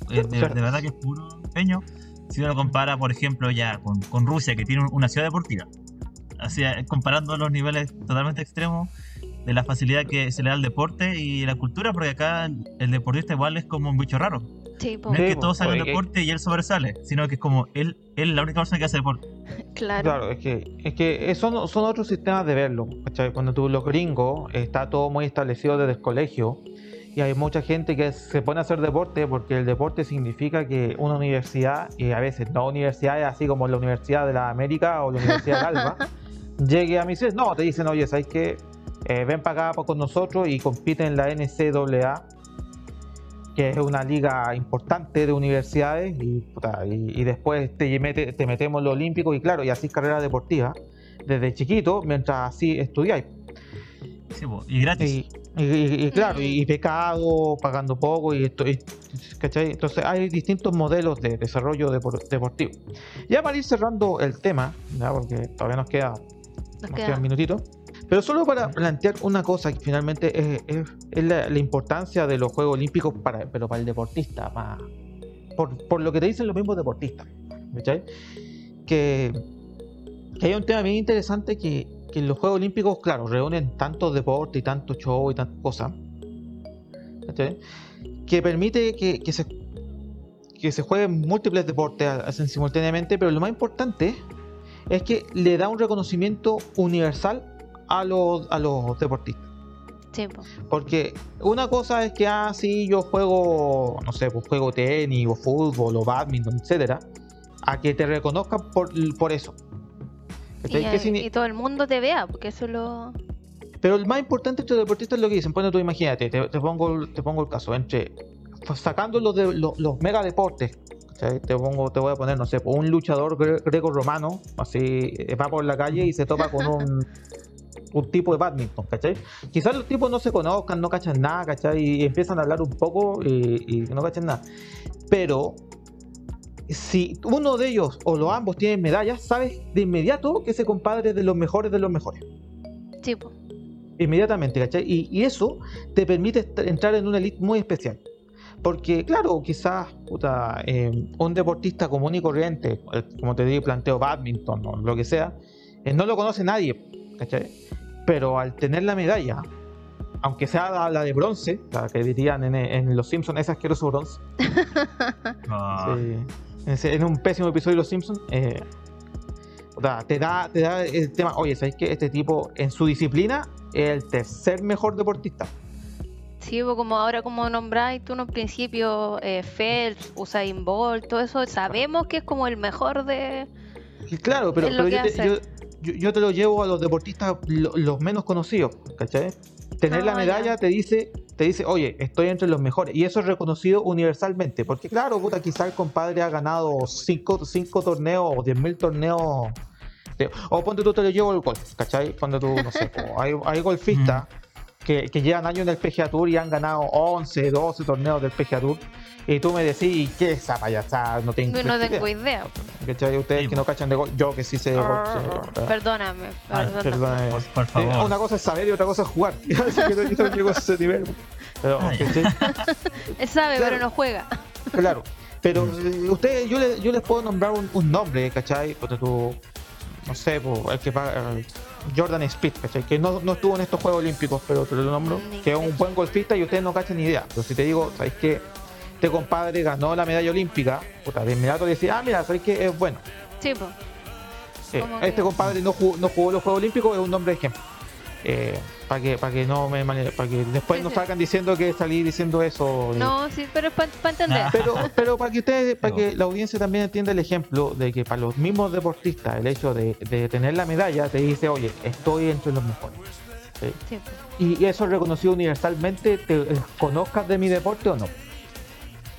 [SPEAKER 3] de, de verdad que es puro empeño. Si uno lo compara, por ejemplo, ya con, con Rusia, que tiene un- una ciudad deportiva, así, comparando los niveles totalmente extremos de la facilidad que se le da al deporte y la cultura, porque acá el, deportista igual es como un bicho raro.
[SPEAKER 2] Sí.
[SPEAKER 3] No es que todos hagan deporte y él sobresale, sino que es como él, él es la única persona que hace deporte.
[SPEAKER 2] Claro.
[SPEAKER 1] Claro, es que, es que son, son otros sistemas de verlo. ¿cachai? Cuando tú los gringos está todo muy establecido desde el colegio y hay mucha gente que se pone a hacer deporte porque el deporte significa que una universidad, y a veces no universidades así como la Universidad de la América o la Universidad de Alba, llegue a misiones. No, te dicen, oye, ¿sabes qué? Eh, ven para acá con nosotros y compiten en la NCAA que es una liga importante de universidades y, puta, y, y después te, mete- te metemos en lo olímpico y claro, y así carrera deportiva desde chiquito mientras así estudiáis.
[SPEAKER 3] Sí, y gratis.
[SPEAKER 1] Y, y- y- y claro, y, y pecado, pagando poco, y esto, y- ¿cachai? Entonces hay distintos modelos de desarrollo depor- deportivo. Ya para ir cerrando el tema, ¿ya? porque todavía nos queda
[SPEAKER 2] Nos
[SPEAKER 1] nos
[SPEAKER 2] queda-
[SPEAKER 1] quedan minutitos. Pero solo para plantear una cosa que finalmente es, la, importancia de los Juegos Olímpicos para, pero para el deportista, para- por, lo que te dicen los mismos deportistas. Que, que hay un tema bien interesante que, los Juegos Olímpicos, claro, reúnen tantos deportes y tantos shows y tantas cosas. Que permite que, se que se jueguen múltiples deportes simultáneamente, pero lo más importante es que le da un reconocimiento universal a los, a los deportistas.
[SPEAKER 2] Sí, po.
[SPEAKER 1] Porque una cosa es que, ah, sí, yo juego, no sé, pues juego tenis o fútbol o badminton, etcétera, a que te reconozcan por, por eso.
[SPEAKER 2] Y,
[SPEAKER 1] ¿Cachai? ¿Qué signi-
[SPEAKER 2] y todo el mundo te vea, porque eso lo...
[SPEAKER 1] Pero el más importante entre los deportistas es lo que dicen. Bueno, tú imagínate, te, te pongo, te pongo el caso, entre pues, sacando los, de, los, los mega deportes, te, pongo, te voy a poner, no sé, un luchador gre- greco-romano, así eh, va por la calle y se topa con un, un tipo de badminton, ¿cachai? Quizás los tipos no se conozcan, no cachan nada, ¿cachai? Y empiezan a hablar un poco y, y no cachan nada. Pero si uno de ellos o los ambos tienen medallas, sabes de inmediato que ese compadre es de los mejores de los mejores.
[SPEAKER 2] Sí, po.
[SPEAKER 1] Inmediatamente, ¿cachai? Y, y eso te permite entrar en una elite muy especial. Porque, claro, quizás puta, eh, un deportista común y corriente, eh, como te digo, planteo badminton o lo que sea, eh, no lo conoce nadie, ¿cachai? Pero al tener la medalla, aunque sea la, la de bronce, la que dirían en, en Los Simpsons, ese asqueroso bronce,
[SPEAKER 3] Ah,
[SPEAKER 1] Sí. En, ese- en un pésimo episodio de Los Simpsons, eh, o sea, te da, te da el tema, oye, ¿sabes que Este tipo en su disciplina es el tercer mejor deportista.
[SPEAKER 2] Sí, pues como ahora como nombráis tú en un principio eh, Phelps, Usain Bolt, todo eso, sabemos que es como el mejor de...
[SPEAKER 1] Claro, pero,
[SPEAKER 2] Es
[SPEAKER 1] te, yo, yo- yo te lo llevo a los deportistas lo- los menos conocidos, ¿cachai? Tener la
[SPEAKER 2] Ah,
[SPEAKER 1] medalla
[SPEAKER 2] ya.
[SPEAKER 1] te dice, te dice, oye, estoy entre los mejores. Y eso es reconocido universalmente. Porque claro, puta, quizá el compadre ha ganado cinco, cinco torneos o diez mil torneos. de- o ponte tú te lo llevo al golf, ¿cachai? Ponte tú, no sé, hay, hay golfistas que, que llevan años en el PGA Tour y han ganado 11, 12 torneos del PGA Tour. Y tú me decís, ¿qué es esa payasada? No tengo,
[SPEAKER 2] No
[SPEAKER 1] idea".
[SPEAKER 2] tengo idea.
[SPEAKER 1] Ustedes
[SPEAKER 3] Sí,
[SPEAKER 1] que no cachan de golf, yo que sí sé de golf. sí, ¿verdad?
[SPEAKER 2] Perdóname.
[SPEAKER 3] Ay,
[SPEAKER 2] perdóname.
[SPEAKER 1] Perdón, eh,
[SPEAKER 3] por, por
[SPEAKER 1] eh,
[SPEAKER 3] favor.
[SPEAKER 1] Una cosa es saber y otra cosa es jugar. Así que no, yo no llego a ese nivel. Pero,
[SPEAKER 3] Ah.
[SPEAKER 2] Él sabe,
[SPEAKER 1] Claro.
[SPEAKER 2] pero no juega.
[SPEAKER 1] Claro. Pero eh, ustedes, yo, le- yo les puedo nombrar un, un nombre, ¿cachai? Porque tú, no sé, po, el que paga. eh, Jordan Speed, ¿cachai? Que no, no estuvo en estos Juegos Olímpicos, pero te lo nombro. Que es un buen golfista y ustedes no cachan ni idea. Pero si te digo, ¿sabéis que Este compadre ganó la medalla olímpica. Puta, de inmediato decía, ah, mira, ¿sabéis que es bueno?
[SPEAKER 2] Sí, pues.
[SPEAKER 1] Eh, este
[SPEAKER 2] que-
[SPEAKER 1] compadre no jugó, no jugó los Juegos Olímpicos, es un nombre de ejemplo. Para que para que no me mane- para que después
[SPEAKER 2] Sí,
[SPEAKER 1] no
[SPEAKER 2] sí.
[SPEAKER 1] salgan diciendo que salí diciendo eso. eh.
[SPEAKER 2] No, sí, pero es para entender.
[SPEAKER 3] Ah.
[SPEAKER 1] Pero, pero para que ustedes, para que la audiencia también entienda el ejemplo de que para los mismos deportistas, el hecho de, de tener la medalla te dice, oye, estoy entre los mejores. ¿sí?
[SPEAKER 2] Sí.
[SPEAKER 1] Y, y eso es reconocido universalmente, te eh, conozcas de mi deporte o no.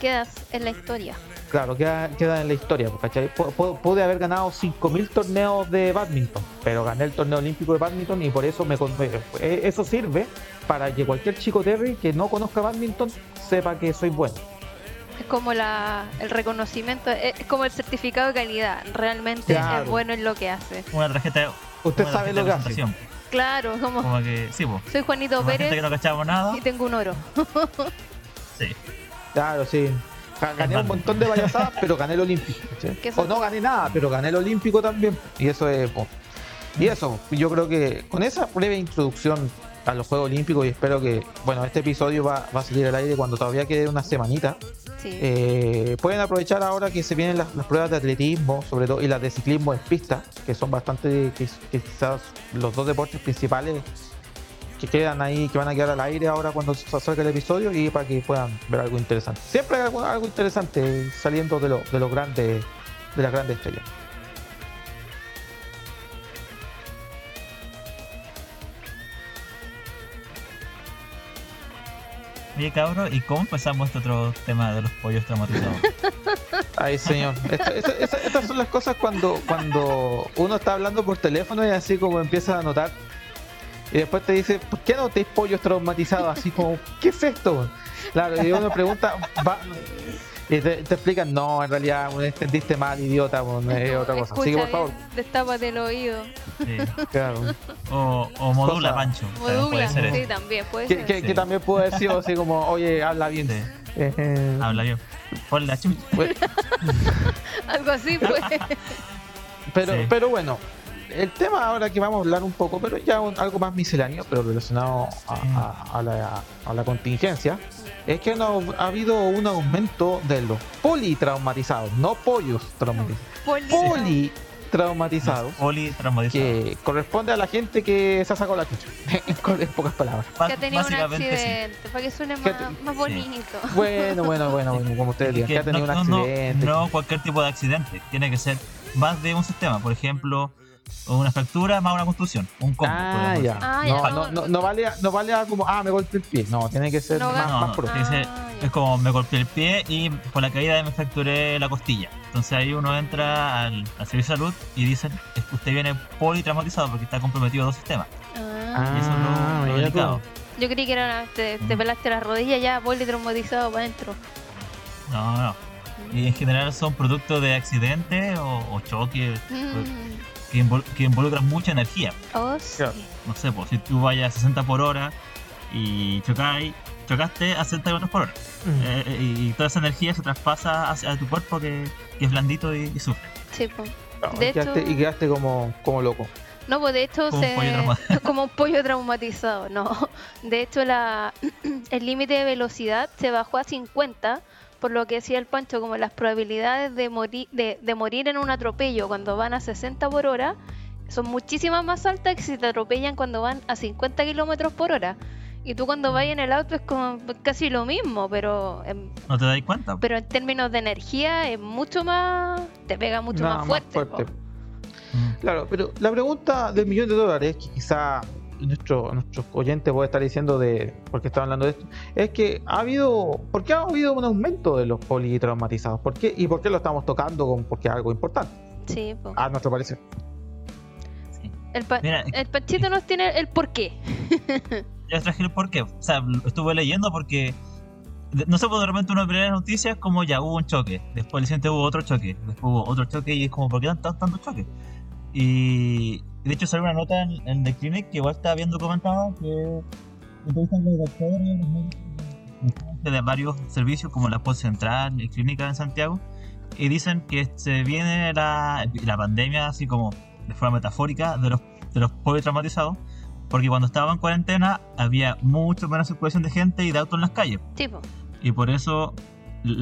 [SPEAKER 2] Quedas en la historia.
[SPEAKER 1] Claro, queda, queda en la historia, pues, ¿cachai? Pu- pu- Pude haber ganado 5.000 torneos de badminton, pero gané el torneo olímpico de badminton y por eso me con- eh, eso sirve para que cualquier chico Terry que no conozca badminton sepa que soy bueno.
[SPEAKER 2] Es como la, el reconocimiento, es es como el certificado de calidad. Realmente
[SPEAKER 1] Claro.
[SPEAKER 2] es bueno en lo que hace.
[SPEAKER 3] Una tarjeta.
[SPEAKER 1] Usted
[SPEAKER 3] una
[SPEAKER 1] sabe
[SPEAKER 3] tarjeta
[SPEAKER 1] lo
[SPEAKER 3] de
[SPEAKER 1] que hace.
[SPEAKER 3] presentación.
[SPEAKER 2] Claro, como
[SPEAKER 3] Como que, sí, pues.
[SPEAKER 2] soy Juanito
[SPEAKER 3] Como gente
[SPEAKER 2] Pérez
[SPEAKER 3] que no cachamos nada.
[SPEAKER 2] y tengo un oro.
[SPEAKER 3] Sí.
[SPEAKER 1] Claro, sí. Ga- Gané un montón de payasadas, pero gané el olímpico. ¿cachai?
[SPEAKER 2] ¿Qué
[SPEAKER 1] O no gané nada, pero gané el olímpico también. Y eso es. po. Y eso, yo creo que con esa breve introducción a los Juegos Olímpicos, y espero que, bueno, este episodio va, va a salir al aire cuando todavía quede una semanita.
[SPEAKER 2] Sí.
[SPEAKER 1] Eh, pueden aprovechar ahora que se vienen las, las pruebas de atletismo, sobre todo, y las de ciclismo en pista, que son bastante, que, que quizás los dos deportes principales que quedan ahí, que van a quedar al aire ahora cuando se salga el episodio y para que puedan ver algo interesante. Siempre hay algo, algo interesante saliendo de, lo, de los grandes, de las grandes estrellas.
[SPEAKER 3] Oye, cabro, ¿y cómo empezamos este otro tema de los pollos traumatizados?
[SPEAKER 1] Ay, señor. Esto- esto- esta- estas son las cosas cuando, cuando uno está hablando por teléfono y así como empieza a notar. Y después te dice, ¿por qué no te pollos traumatizados? Así como, ¿qué es esto? Claro, y uno pregunta, va- y te, te explican, no, en realidad entendiste mal, idiota, bueno, es otra cosa. Así que por favor,
[SPEAKER 2] bien, destápate el oído.
[SPEAKER 3] Sí.
[SPEAKER 1] claro.
[SPEAKER 3] O, o modula,
[SPEAKER 1] Cosa-
[SPEAKER 3] Pancho. también
[SPEAKER 2] Modula,
[SPEAKER 3] Puede ser
[SPEAKER 2] sí,
[SPEAKER 3] eso.
[SPEAKER 2] también puede
[SPEAKER 1] Que,
[SPEAKER 2] ser.
[SPEAKER 1] que-
[SPEAKER 3] Sí.
[SPEAKER 1] que también puedo decir así como, oye, habla bien.
[SPEAKER 3] Sí.
[SPEAKER 1] Eh, eh,
[SPEAKER 3] Habla bien. Ponle la chucha.
[SPEAKER 1] pues,
[SPEAKER 2] Algo así, pues.
[SPEAKER 1] Pero,
[SPEAKER 3] Sí.
[SPEAKER 1] pero bueno, el tema ahora que vamos a hablar un poco, pero ya un- algo más misceláneo, pero relacionado a, a- a la, a la contingencia, es que no, ha habido un aumento de los politraumatizados, no pollos traumatizados,
[SPEAKER 2] Poli-
[SPEAKER 1] politraumatizados,
[SPEAKER 3] Poli traumatizado.
[SPEAKER 1] que corresponde a la gente que se ha sacado la chucha, en, pocas palabras.
[SPEAKER 2] Que ha tenido un
[SPEAKER 3] básicamente sí.
[SPEAKER 2] accidente, para que suene
[SPEAKER 1] Que
[SPEAKER 2] más, más bonito.
[SPEAKER 1] Bueno, bueno, bueno, bueno, como ustedes digan, que
[SPEAKER 3] Que
[SPEAKER 1] ha tenido
[SPEAKER 3] no,
[SPEAKER 1] un
[SPEAKER 3] no, no,
[SPEAKER 1] accidente.
[SPEAKER 3] no cualquier tipo de accidente. Tiene que ser más de un sistema. Por ejemplo, una fractura más una construcción. Un combo.
[SPEAKER 1] Ah, ya.
[SPEAKER 2] Ah,
[SPEAKER 1] no,
[SPEAKER 2] ya,
[SPEAKER 1] no,
[SPEAKER 2] no.
[SPEAKER 1] no, no vale, no vale como, ah, me golpeé el pie. No, tiene que ser
[SPEAKER 2] No,
[SPEAKER 1] más,
[SPEAKER 3] no,
[SPEAKER 1] más
[SPEAKER 3] no.
[SPEAKER 1] pro.
[SPEAKER 3] Tiene que ser-
[SPEAKER 2] Ah.
[SPEAKER 3] Es como me golpeé el pie y por la caída me fracturé la costilla. Entonces ahí uno entra al, al servicio de salud y dicen es que usted viene politraumatizado porque está comprometido dos sistemas.
[SPEAKER 2] Ah,
[SPEAKER 3] Y eso es lo-
[SPEAKER 1] Ah,
[SPEAKER 3] delicado.
[SPEAKER 2] Yo creí que era te, te
[SPEAKER 3] Mm.
[SPEAKER 2] pelaste las rodillas ya, poli traumatizado para adentro.
[SPEAKER 3] No, no. Y en general son productos de accidentes o, o choques
[SPEAKER 2] Mm,
[SPEAKER 3] que, invol- que involucran mucha energía.
[SPEAKER 2] Oh, sí.
[SPEAKER 3] No sé, pues si tú vayas a 60 por hora y chocáis, chocaste a 60 km por hora.
[SPEAKER 1] Mm.
[SPEAKER 3] Eh, eh, y toda esa energía se traspasa hacia tu cuerpo que, que es blandito y, y sufre.
[SPEAKER 2] Sí, de
[SPEAKER 1] y, quedaste,
[SPEAKER 2] hecho-
[SPEAKER 1] y quedaste como, como loco.
[SPEAKER 2] No, pues de hecho
[SPEAKER 3] Como un
[SPEAKER 2] se...
[SPEAKER 3] pollo traumatizado.
[SPEAKER 2] como un pollo traumatizado, no. De hecho la el límite de velocidad se bajó a 50, por lo que decía el Pancho, como las probabilidades de morir de, de morir en un atropello cuando van a 60 por hora son muchísimas más altas que si te atropellan cuando van a 50 kilómetros por hora. Y tú cuando vas en el auto es como casi lo mismo, pero en,
[SPEAKER 3] ¿No te dais cuenta?
[SPEAKER 2] pero en términos de energía es mucho más... te pega mucho
[SPEAKER 1] Nada
[SPEAKER 2] más fuerte.
[SPEAKER 3] Mm.
[SPEAKER 1] Claro, pero la pregunta del millón de dólares, que quizá nuestro, nuestros oyentes puede estar diciendo de por qué están hablando de esto, es que ha habido, ¿por qué ha habido un aumento de los politraumatizados? ¿Por qué? ¿Y por qué lo estamos tocando? Con, porque es algo importante,
[SPEAKER 2] Sí, po.
[SPEAKER 1] a nuestro parecer.
[SPEAKER 3] Sí.
[SPEAKER 2] El, pa-
[SPEAKER 3] Mira,
[SPEAKER 2] el Panchito nos tiene el porqué.
[SPEAKER 3] Ya traje el porqué. O sea, lo estuve leyendo porque. No sé, pues de repente uno ve las noticias como ya hubo un choque. Después el siguiente hubo otro choque. Después hubo otro choque y es como, ¿por qué tantos tantos choques? Y de hecho salió una nota en, en The Clinic que igual estaba bien documentada que entrevistan los doctores y los médicos de varios servicios como la Post Central y Clínica en Santiago y dicen que se viene la, la pandemia así como de forma metafórica de los, de los politraumatizados porque cuando estaba en cuarentena había mucho menos circulación de gente y de autos en las calles
[SPEAKER 2] Sí, po.
[SPEAKER 3] y por eso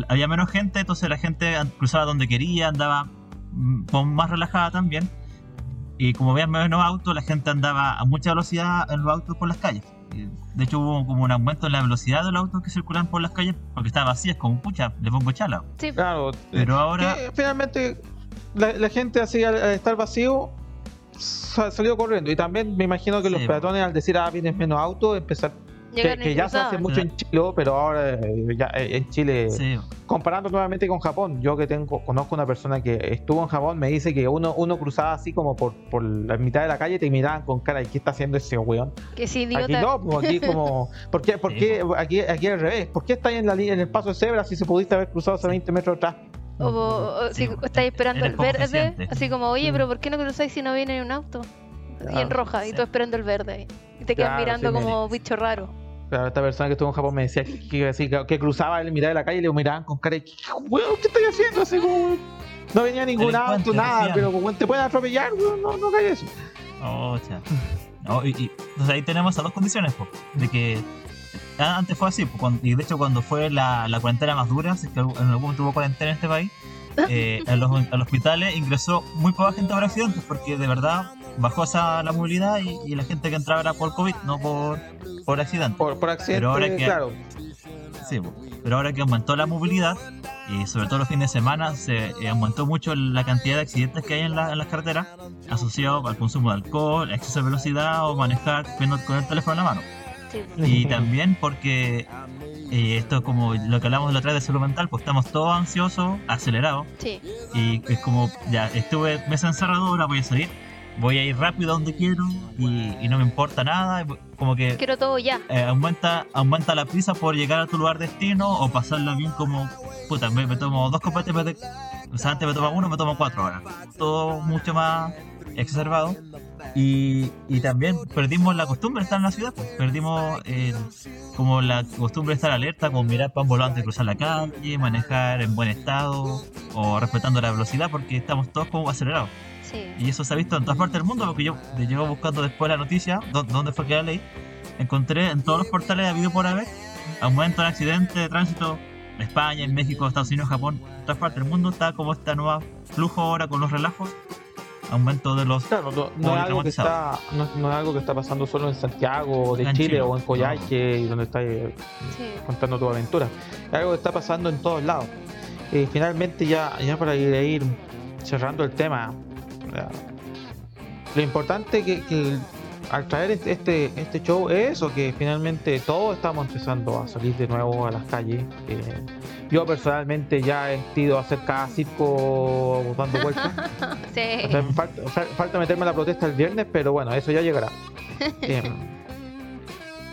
[SPEAKER 3] había menos gente, entonces la gente cruzaba donde quería, andaba mm, más relajada también. Y como había menos autos, la gente andaba a mucha velocidad en los autos por las calles. De hecho hubo como un aumento en la velocidad de los autos que circulan por las calles porque estaba vacía, es como pucha, le pongo chala.
[SPEAKER 2] Sí,
[SPEAKER 1] Claro,
[SPEAKER 3] Pero ahora,
[SPEAKER 1] que finalmente la, la gente así al, al estar vacío sa- salió corriendo y también me imagino que los peatones al decir ah vienen menos autos empezar que, ya se hace mucho en Chile pero ahora eh, ya eh, en Chile
[SPEAKER 3] sí,
[SPEAKER 1] comparando nuevamente con Japón, yo que tengo, conozco una persona que estuvo en Japón, me dice que uno, uno cruzaba así como por, por la mitad de la calle y te miraban con cara, ¿y qué está haciendo ese weón?
[SPEAKER 2] Que sí,
[SPEAKER 1] Aquí
[SPEAKER 2] idiota.
[SPEAKER 1] no, pues aquí como, ¿por qué, por
[SPEAKER 3] Sí,
[SPEAKER 1] qué aquí, aquí al revés? ¿Por qué estáis en, la, en el paso de cebra si se pudiste haber cruzado hace 20 metros atrás?
[SPEAKER 2] O, o- o si
[SPEAKER 3] Sí,
[SPEAKER 2] estáis esperando el verde, así como, oye,
[SPEAKER 1] Mm.
[SPEAKER 2] pero ¿por qué no cruzáis si no viene un auto? Y en
[SPEAKER 1] Claro,
[SPEAKER 2] roja, y tú esperando el verde. Y te quedas
[SPEAKER 1] Claro,
[SPEAKER 2] mirando
[SPEAKER 1] sí,
[SPEAKER 2] como bicho raro.
[SPEAKER 1] Claro, esta persona que estuvo en Japón me decía que, que, así, que- que cruzaba en mitad de la calle y le miraban con cara, de, ¿qué, ¿qué estáis haciendo? Así como, no venía ningún auto, nada,
[SPEAKER 3] decían.
[SPEAKER 1] pero como, te pueden atropellar, weón, no, no caes eso.
[SPEAKER 3] Oh, cha. No, y, y- entonces ahí tenemos esas dos condiciones, po, de que ah, antes fue así, po, cuando- y de hecho cuando fue la, la cuarentena más dura, si es que en algún momento hubo cuarentena en este país, eh, a, los, a los hospitales ingresó muy poca gente por accidentes, porque de verdad bajó esa la movilidad y, y la gente que entraba era por COVID, no por, por accidente.
[SPEAKER 1] Por, por accidente,
[SPEAKER 3] Pero ahora que-
[SPEAKER 1] claro.
[SPEAKER 3] Sí, pero ahora que aumentó la movilidad y sobre todo los fines de semana se eh, aumentó mucho la cantidad de accidentes que hay en, la- en las carreteras asociados al consumo de alcohol, exceso de velocidad o manejar con el teléfono en la mano.
[SPEAKER 2] Sí.
[SPEAKER 3] Y también porque eh, esto es como lo que hablamos la otra de salud mental, pues estamos todos ansiosos, acelerados
[SPEAKER 2] Sí,
[SPEAKER 3] y es como ya estuve meses encerrado, ahora voy a salir, voy a ir rápido a donde quiero y, y no me importa nada, y como que
[SPEAKER 2] quiero todo ya.
[SPEAKER 3] eh, aumenta, aumenta la prisa por llegar a tu lugar de destino o pasarla bien como, puta, me, me tomo dos copetes, de- o sea, antes me tomaba uno, me tomo cuatro ahora. Todo mucho más exacerbado. Y, y también perdimos la costumbre de estar en la ciudad, pues. perdimos el- como la costumbre de estar alerta, como mirar para un volante, cruzar la calle, manejar en buen estado o respetando la velocidad porque estamos todos como acelerados.
[SPEAKER 2] Sí.
[SPEAKER 3] Y eso se ha visto en todas partes del mundo, porque yo de- llevo buscando después la noticia, dó- dónde fue que la leí, encontré en todos los portales habido por haber aumento de accidentes de tránsito en España, en México, Estados Unidos, Japón, en todas partes del mundo está como este nuevo flujo ahora con los relajos, aumento de los...
[SPEAKER 1] Claro, no, no es algo que está, no, no es algo que está pasando solo en Santiago de Chile,
[SPEAKER 3] Chile,
[SPEAKER 1] o en. Coyhaique, y donde estás eh,
[SPEAKER 2] Sí.
[SPEAKER 1] contando tu aventura. Es algo que está pasando en todos lados. Y finalmente ya, ya para ir, ir cerrando el tema, ya, lo importante que, que al traer este, este, este show es eso, que finalmente todos estamos empezando a salir de nuevo a las calles. Eh, yo personalmente ya he ido a hacer cada circo dando vueltas.
[SPEAKER 2] Sí.
[SPEAKER 1] O sea, falta, fal- falta meterme a la protesta el viernes, pero bueno, eso ya llegará. Em,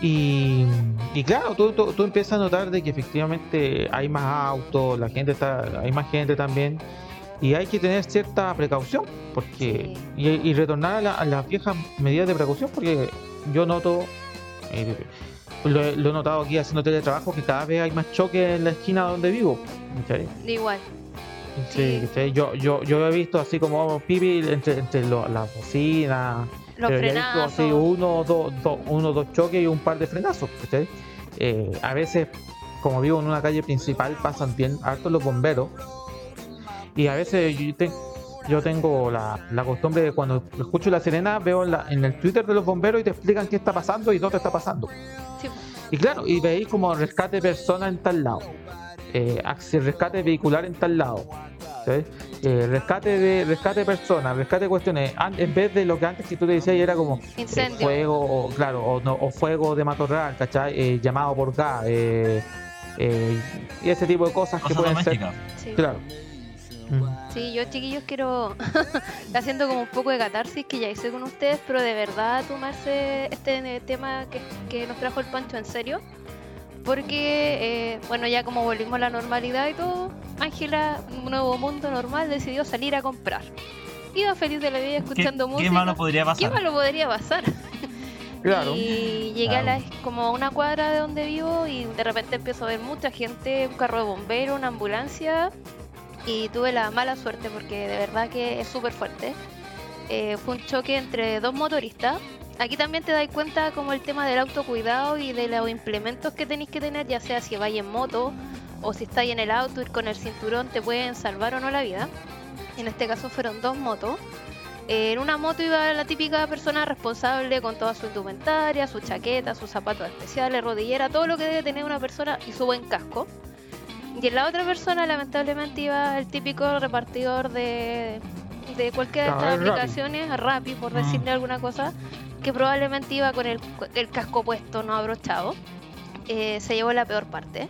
[SPEAKER 1] y, y claro, tú, tú, tú empiezas a notar de que efectivamente hay más autos, la gente está, hay más gente también. y hay que tener cierta precaución porque y, y retornar a, la- a las viejas medidas de precaución porque yo noto eh, lo, he- lo he notado aquí haciendo teletrabajo que cada vez hay más choques en la esquina donde vivo ¿cachai?
[SPEAKER 2] Igual.
[SPEAKER 1] Sí. Yo, yo, yo he visto así como pipi entre, entre lo- las bocinas
[SPEAKER 2] Los
[SPEAKER 1] pero he visto así
[SPEAKER 2] frenazos.
[SPEAKER 1] uno, dos, dos, uno, dos choques y un par de frenazos. ¿cachai? Eh, a veces, como vivo en una calle principal, pasan bien hartos los bomberos. Y a veces yo, te- yo tengo la, la costumbre de cuando escucho la sirena, veo en, la- en el Twitter de los bomberos y te explican qué está pasando y dónde está pasando.
[SPEAKER 2] Sí.
[SPEAKER 1] Y claro, y veis como rescate persona en tal lado, eh, rescate vehicular en tal lado, ¿sí? Eh, rescate de rescate persona, rescate cuestiones. En vez de lo que antes que tú te decías era como eh,
[SPEAKER 2] Incendio.
[SPEAKER 1] fuego, o, claro, o, no- o fuego de matorral, ¿cachai? Eh, llamado por gas, eh, eh, y ese tipo de cosas que pueden ser.
[SPEAKER 2] Sí.
[SPEAKER 1] Claro. Mm.
[SPEAKER 2] Sí, yo chiquillos quiero haciendo como un poco de catarsis que ya hice con ustedes, pero de verdad tomarse este tema que, que nos trajo el Pancho en serio. Porque, eh, bueno, ya como volvimos a la normalidad y todo, Ángela, un nuevo mundo normal, decidió salir a comprar. Iba feliz de la vida
[SPEAKER 3] ¿Qué,
[SPEAKER 2] escuchando música.
[SPEAKER 3] qué malo podría
[SPEAKER 2] ¿Qué
[SPEAKER 3] pasar?
[SPEAKER 2] malo podría pasar?
[SPEAKER 1] Claro.
[SPEAKER 2] Y llegué a la, como a una cuadra de donde vivo y de repente empiezo a ver mucha gente, un carro de bombero, una ambulancia y tuve la mala suerte porque de verdad que es súper fuerte. Eh, fue un choque entre dos motoristas. Aquí también te das cuenta como el tema del autocuidado y de los implementos que tenéis que tener, ya sea si vais en moto o si estáis en el auto, ir con el cinturón te pueden salvar o no la vida. En este caso fueron dos motos. Eh, En una moto iba la típica persona responsable con toda su indumentaria, su chaqueta, sus zapatos especiales, rodillera, todo lo que debe tener una persona y su buen casco. Y en la otra persona, lamentablemente, iba el típico repartidor de, de cualquiera de
[SPEAKER 1] Ah,
[SPEAKER 2] estas aplicaciones, Rappi, por
[SPEAKER 3] Mm.
[SPEAKER 2] decirle alguna cosa, que probablemente iba con el, el casco puesto, no abrochado. Eh, se llevó la peor parte.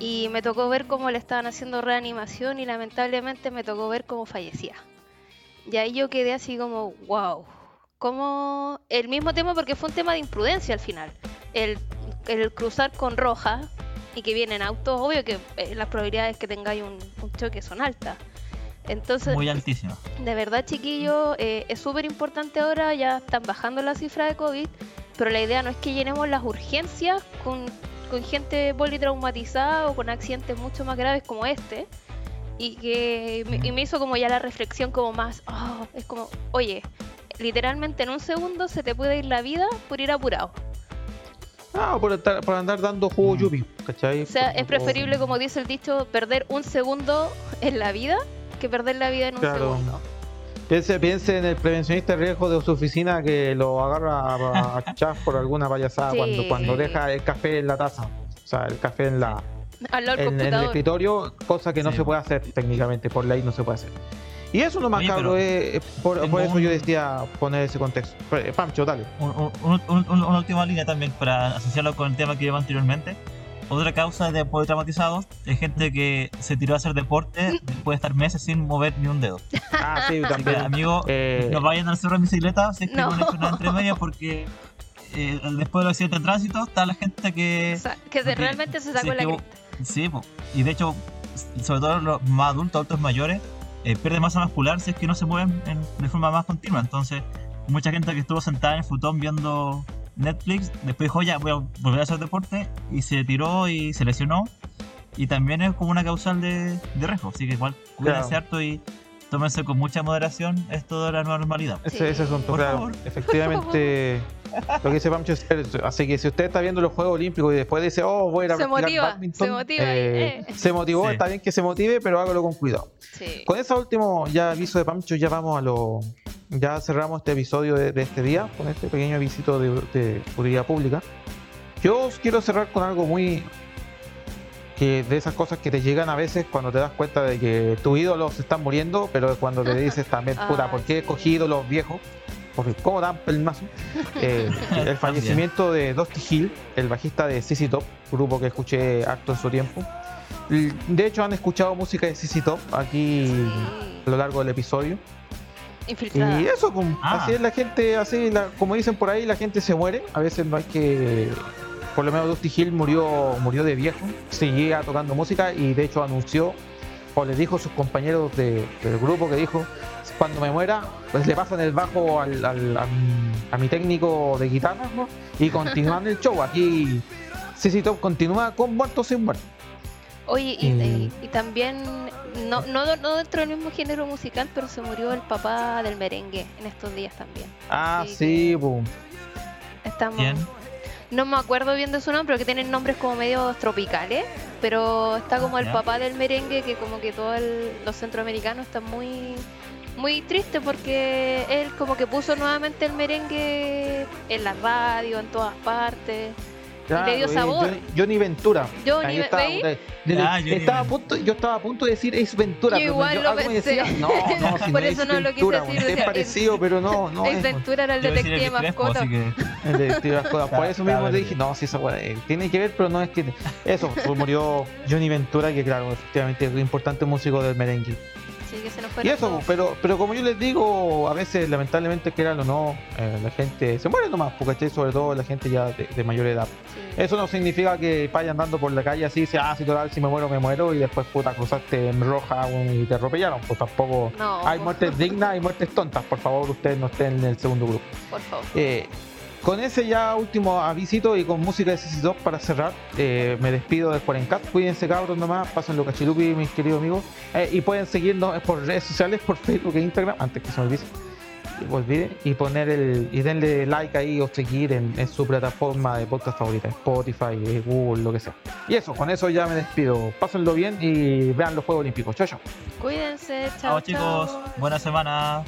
[SPEAKER 2] Y me tocó ver cómo le estaban haciendo reanimación y lamentablemente me tocó ver cómo fallecía. Y ahí yo quedé así como, wow. Como el mismo tema porque fue un tema de imprudencia al final. El, el cruzar con roja y que vienen autos, obvio que eh, las probabilidades que tengáis un, un choque son altas. Entonces,
[SPEAKER 3] Muy altísima.
[SPEAKER 2] de verdad, chiquillo, eh, es súper importante ahora, ya están bajando la cifra de COVID, pero la idea no es que llenemos las urgencias con, con gente politraumatizada o con accidentes mucho más graves como este. Y que me, y me hizo como ya la reflexión como más, ah, es como, oye, literalmente en un segundo se te puede ir la vida por ir apurado.
[SPEAKER 1] Ah, por, estar- por andar dando jugo
[SPEAKER 3] Mm.
[SPEAKER 1] yupi, ¿cachai?
[SPEAKER 2] O sea, es preferible, como dice el dicho, perder un segundo en la vida que perder la vida en un
[SPEAKER 1] Claro.
[SPEAKER 2] segundo.
[SPEAKER 1] Piense, piense en el prevencionista de riesgo de su oficina que lo agarra a, a chas por alguna payasada
[SPEAKER 2] Sí.
[SPEAKER 1] cuando, cuando deja el café en la taza. O sea, el café en la
[SPEAKER 2] Al lado del
[SPEAKER 1] en, en el escritorio, cosa que no se puede hacer técnicamente, por ley no se puede hacer. Y eso lo más
[SPEAKER 3] Oye, pero
[SPEAKER 1] es, es por, por eso yo
[SPEAKER 3] un-
[SPEAKER 1] decía poner ese contexto. Eh, Pancho, dale.
[SPEAKER 3] Un- un- un- un- una última línea también para asociarlo con el tema que lleva anteriormente. Otra causa de politraumatizados es gente que se tiró a hacer deporte puede estar meses sin mover ni un dedo.
[SPEAKER 1] Ah, sí,
[SPEAKER 3] Así que,
[SPEAKER 1] también.
[SPEAKER 3] amigo,
[SPEAKER 1] Eh,
[SPEAKER 3] no vayan al cerro en bicicleta si es que
[SPEAKER 2] No.
[SPEAKER 3] no han hecho nada entre medias porque eh, después del accidente de tránsito está la gente que...
[SPEAKER 2] O sea, que se- realmente se sacó
[SPEAKER 3] si es
[SPEAKER 2] la
[SPEAKER 3] que-. Sí, po. y de hecho, sobre todo los más adultos, adultos mayores, eh, pierden masa muscular si es que no se mueven en- de forma más continua. Entonces, mucha gente que estuvo sentada en el futón viendo Netflix, después dijo, ya, voy a volver a hacer deporte, y se tiró y se lesionó. Y también es como una causal de, de riesgo, así que igual cuídense
[SPEAKER 1] Claro.
[SPEAKER 3] harto y tómense con mucha moderación esto de la normalidad.
[SPEAKER 1] ese,
[SPEAKER 2] Sí.
[SPEAKER 1] ese asunto,
[SPEAKER 3] Por
[SPEAKER 1] claro.
[SPEAKER 3] favor.
[SPEAKER 1] Efectivamente, lo que dice Pancho es cierto. Así que si usted está viendo los Juegos Olímpicos y después dice, oh, voy a ir a
[SPEAKER 2] Se
[SPEAKER 1] practicar
[SPEAKER 2] motiva,
[SPEAKER 1] badminton",
[SPEAKER 2] se motiva
[SPEAKER 1] eh,
[SPEAKER 2] eh.
[SPEAKER 1] Se motivó,
[SPEAKER 3] Sí.
[SPEAKER 1] está bien que se motive, pero hágalo con cuidado.
[SPEAKER 2] Sí.
[SPEAKER 1] Con ese último ya aviso de Pancho, ya vamos a lo. Ya cerramos este episodio de, de este día, con este pequeño visito de, de utilidad pública. Yo os quiero cerrar con algo muy. Que de esas cosas que te llegan a veces cuando te das cuenta de que tus ídolos se están muriendo, pero cuando te dices también, puta,
[SPEAKER 2] Ah,
[SPEAKER 1] ¿por qué escogido ídolos viejos? Porque, ¿cómo dan pelmazo? Eh, el fallecimiento de Dusty Hill, el bajista de CC Top, grupo que escuché harto en su tiempo. L- De hecho, han escuchado música de CC Top aquí
[SPEAKER 2] Sí.
[SPEAKER 1] a lo largo del episodio.
[SPEAKER 2] Infiltrada.
[SPEAKER 1] Y eso, como,
[SPEAKER 3] Ah.
[SPEAKER 1] así es la gente, así la- como dicen por ahí, la gente se muere. A veces no hay que. Por lo menos Dusty Hill murió, murió de viejo, seguía tocando música y de hecho anunció o le dijo a sus compañeros de- del grupo que dijo, cuando me muera, pues le pasan el bajo al, al- a, mi, a mi técnico de guitarra ¿no? y continúan el show. Aquí CC Top continúa con muertos sin muertos.
[SPEAKER 2] Oye, y,
[SPEAKER 1] Mm.
[SPEAKER 2] y- y también, no, no, no dentro del mismo género musical, pero se murió el papá del merengue en estos días también.
[SPEAKER 1] Ah,
[SPEAKER 2] Sí,
[SPEAKER 1] sí, boom.
[SPEAKER 2] Estamos. No me acuerdo bien de su nombre, pero que tienen nombres como medios tropicales. Pero está como el
[SPEAKER 3] Ya.
[SPEAKER 2] papá del merengue, que como que todos los centroamericanos están muy muy tristes porque él como que puso nuevamente el merengue en la radio, en todas partes. Le dio
[SPEAKER 1] eh,
[SPEAKER 2] sabor.
[SPEAKER 1] Johnny, Johnny Ventura.
[SPEAKER 2] Johnny,
[SPEAKER 1] Ahí estaba, eh, de-
[SPEAKER 3] Ah, Johnny
[SPEAKER 1] estaba a
[SPEAKER 3] Ventura.
[SPEAKER 1] punto, yo estaba a punto de decir es Ventura.
[SPEAKER 2] Yo
[SPEAKER 1] pero
[SPEAKER 2] igual
[SPEAKER 1] yo-
[SPEAKER 2] lo
[SPEAKER 1] algo me
[SPEAKER 2] pensé.
[SPEAKER 1] decía, no, no, si
[SPEAKER 2] Por
[SPEAKER 1] no
[SPEAKER 2] eso
[SPEAKER 1] es
[SPEAKER 2] no lo quise
[SPEAKER 1] Ventura,
[SPEAKER 2] decir,
[SPEAKER 1] es parecido, pero no, no
[SPEAKER 2] Ace
[SPEAKER 1] es.
[SPEAKER 2] Ventura era el
[SPEAKER 3] Yo
[SPEAKER 2] detective
[SPEAKER 3] Crespo,
[SPEAKER 2] mascota.
[SPEAKER 3] que.
[SPEAKER 1] El detective Ascota. Por eso mismo le dije, no, si esa weá eh, tiene que ver, pero no es que. Eso, pues murió Johnny Ventura, que claro, efectivamente es un importante músico del merengue.
[SPEAKER 2] Que se nos
[SPEAKER 1] Y eso, pero, pero como yo les digo, a veces lamentablemente, quieran o no, eh, la gente se muere nomás, porque sobre todo la gente ya de, de mayor edad. Eso no significa que vaya andando por la calle así, sea, ah, si total, si me muero, me muero, y después puta cruzaste en roja y te atropellaron. Pues tampoco.
[SPEAKER 2] No,
[SPEAKER 1] Hay muertes dignas y muertes tontas. Por favor, ustedes no estén en el segundo grupo.
[SPEAKER 2] Por favor.
[SPEAKER 1] Eh, con ese ya último avisito y con música de CC2 para cerrar, eh, me despido de Cuarencat. Cuídense cabros nomás, pásenlo cachilupi, mis queridos amigos. Eh, y pueden seguirnos por redes sociales, por Facebook e Instagram, antes que se me olvide. Y me olvide, y poner el y denle like ahí o seguir en, en su plataforma de podcast favorita, Spotify, Google, lo que sea. Y eso, con eso ya me despido. Pásenlo bien y vean los Juegos Olímpicos. Chao, chao.
[SPEAKER 2] Cuídense, chao.
[SPEAKER 3] Chao chicos, buena semana.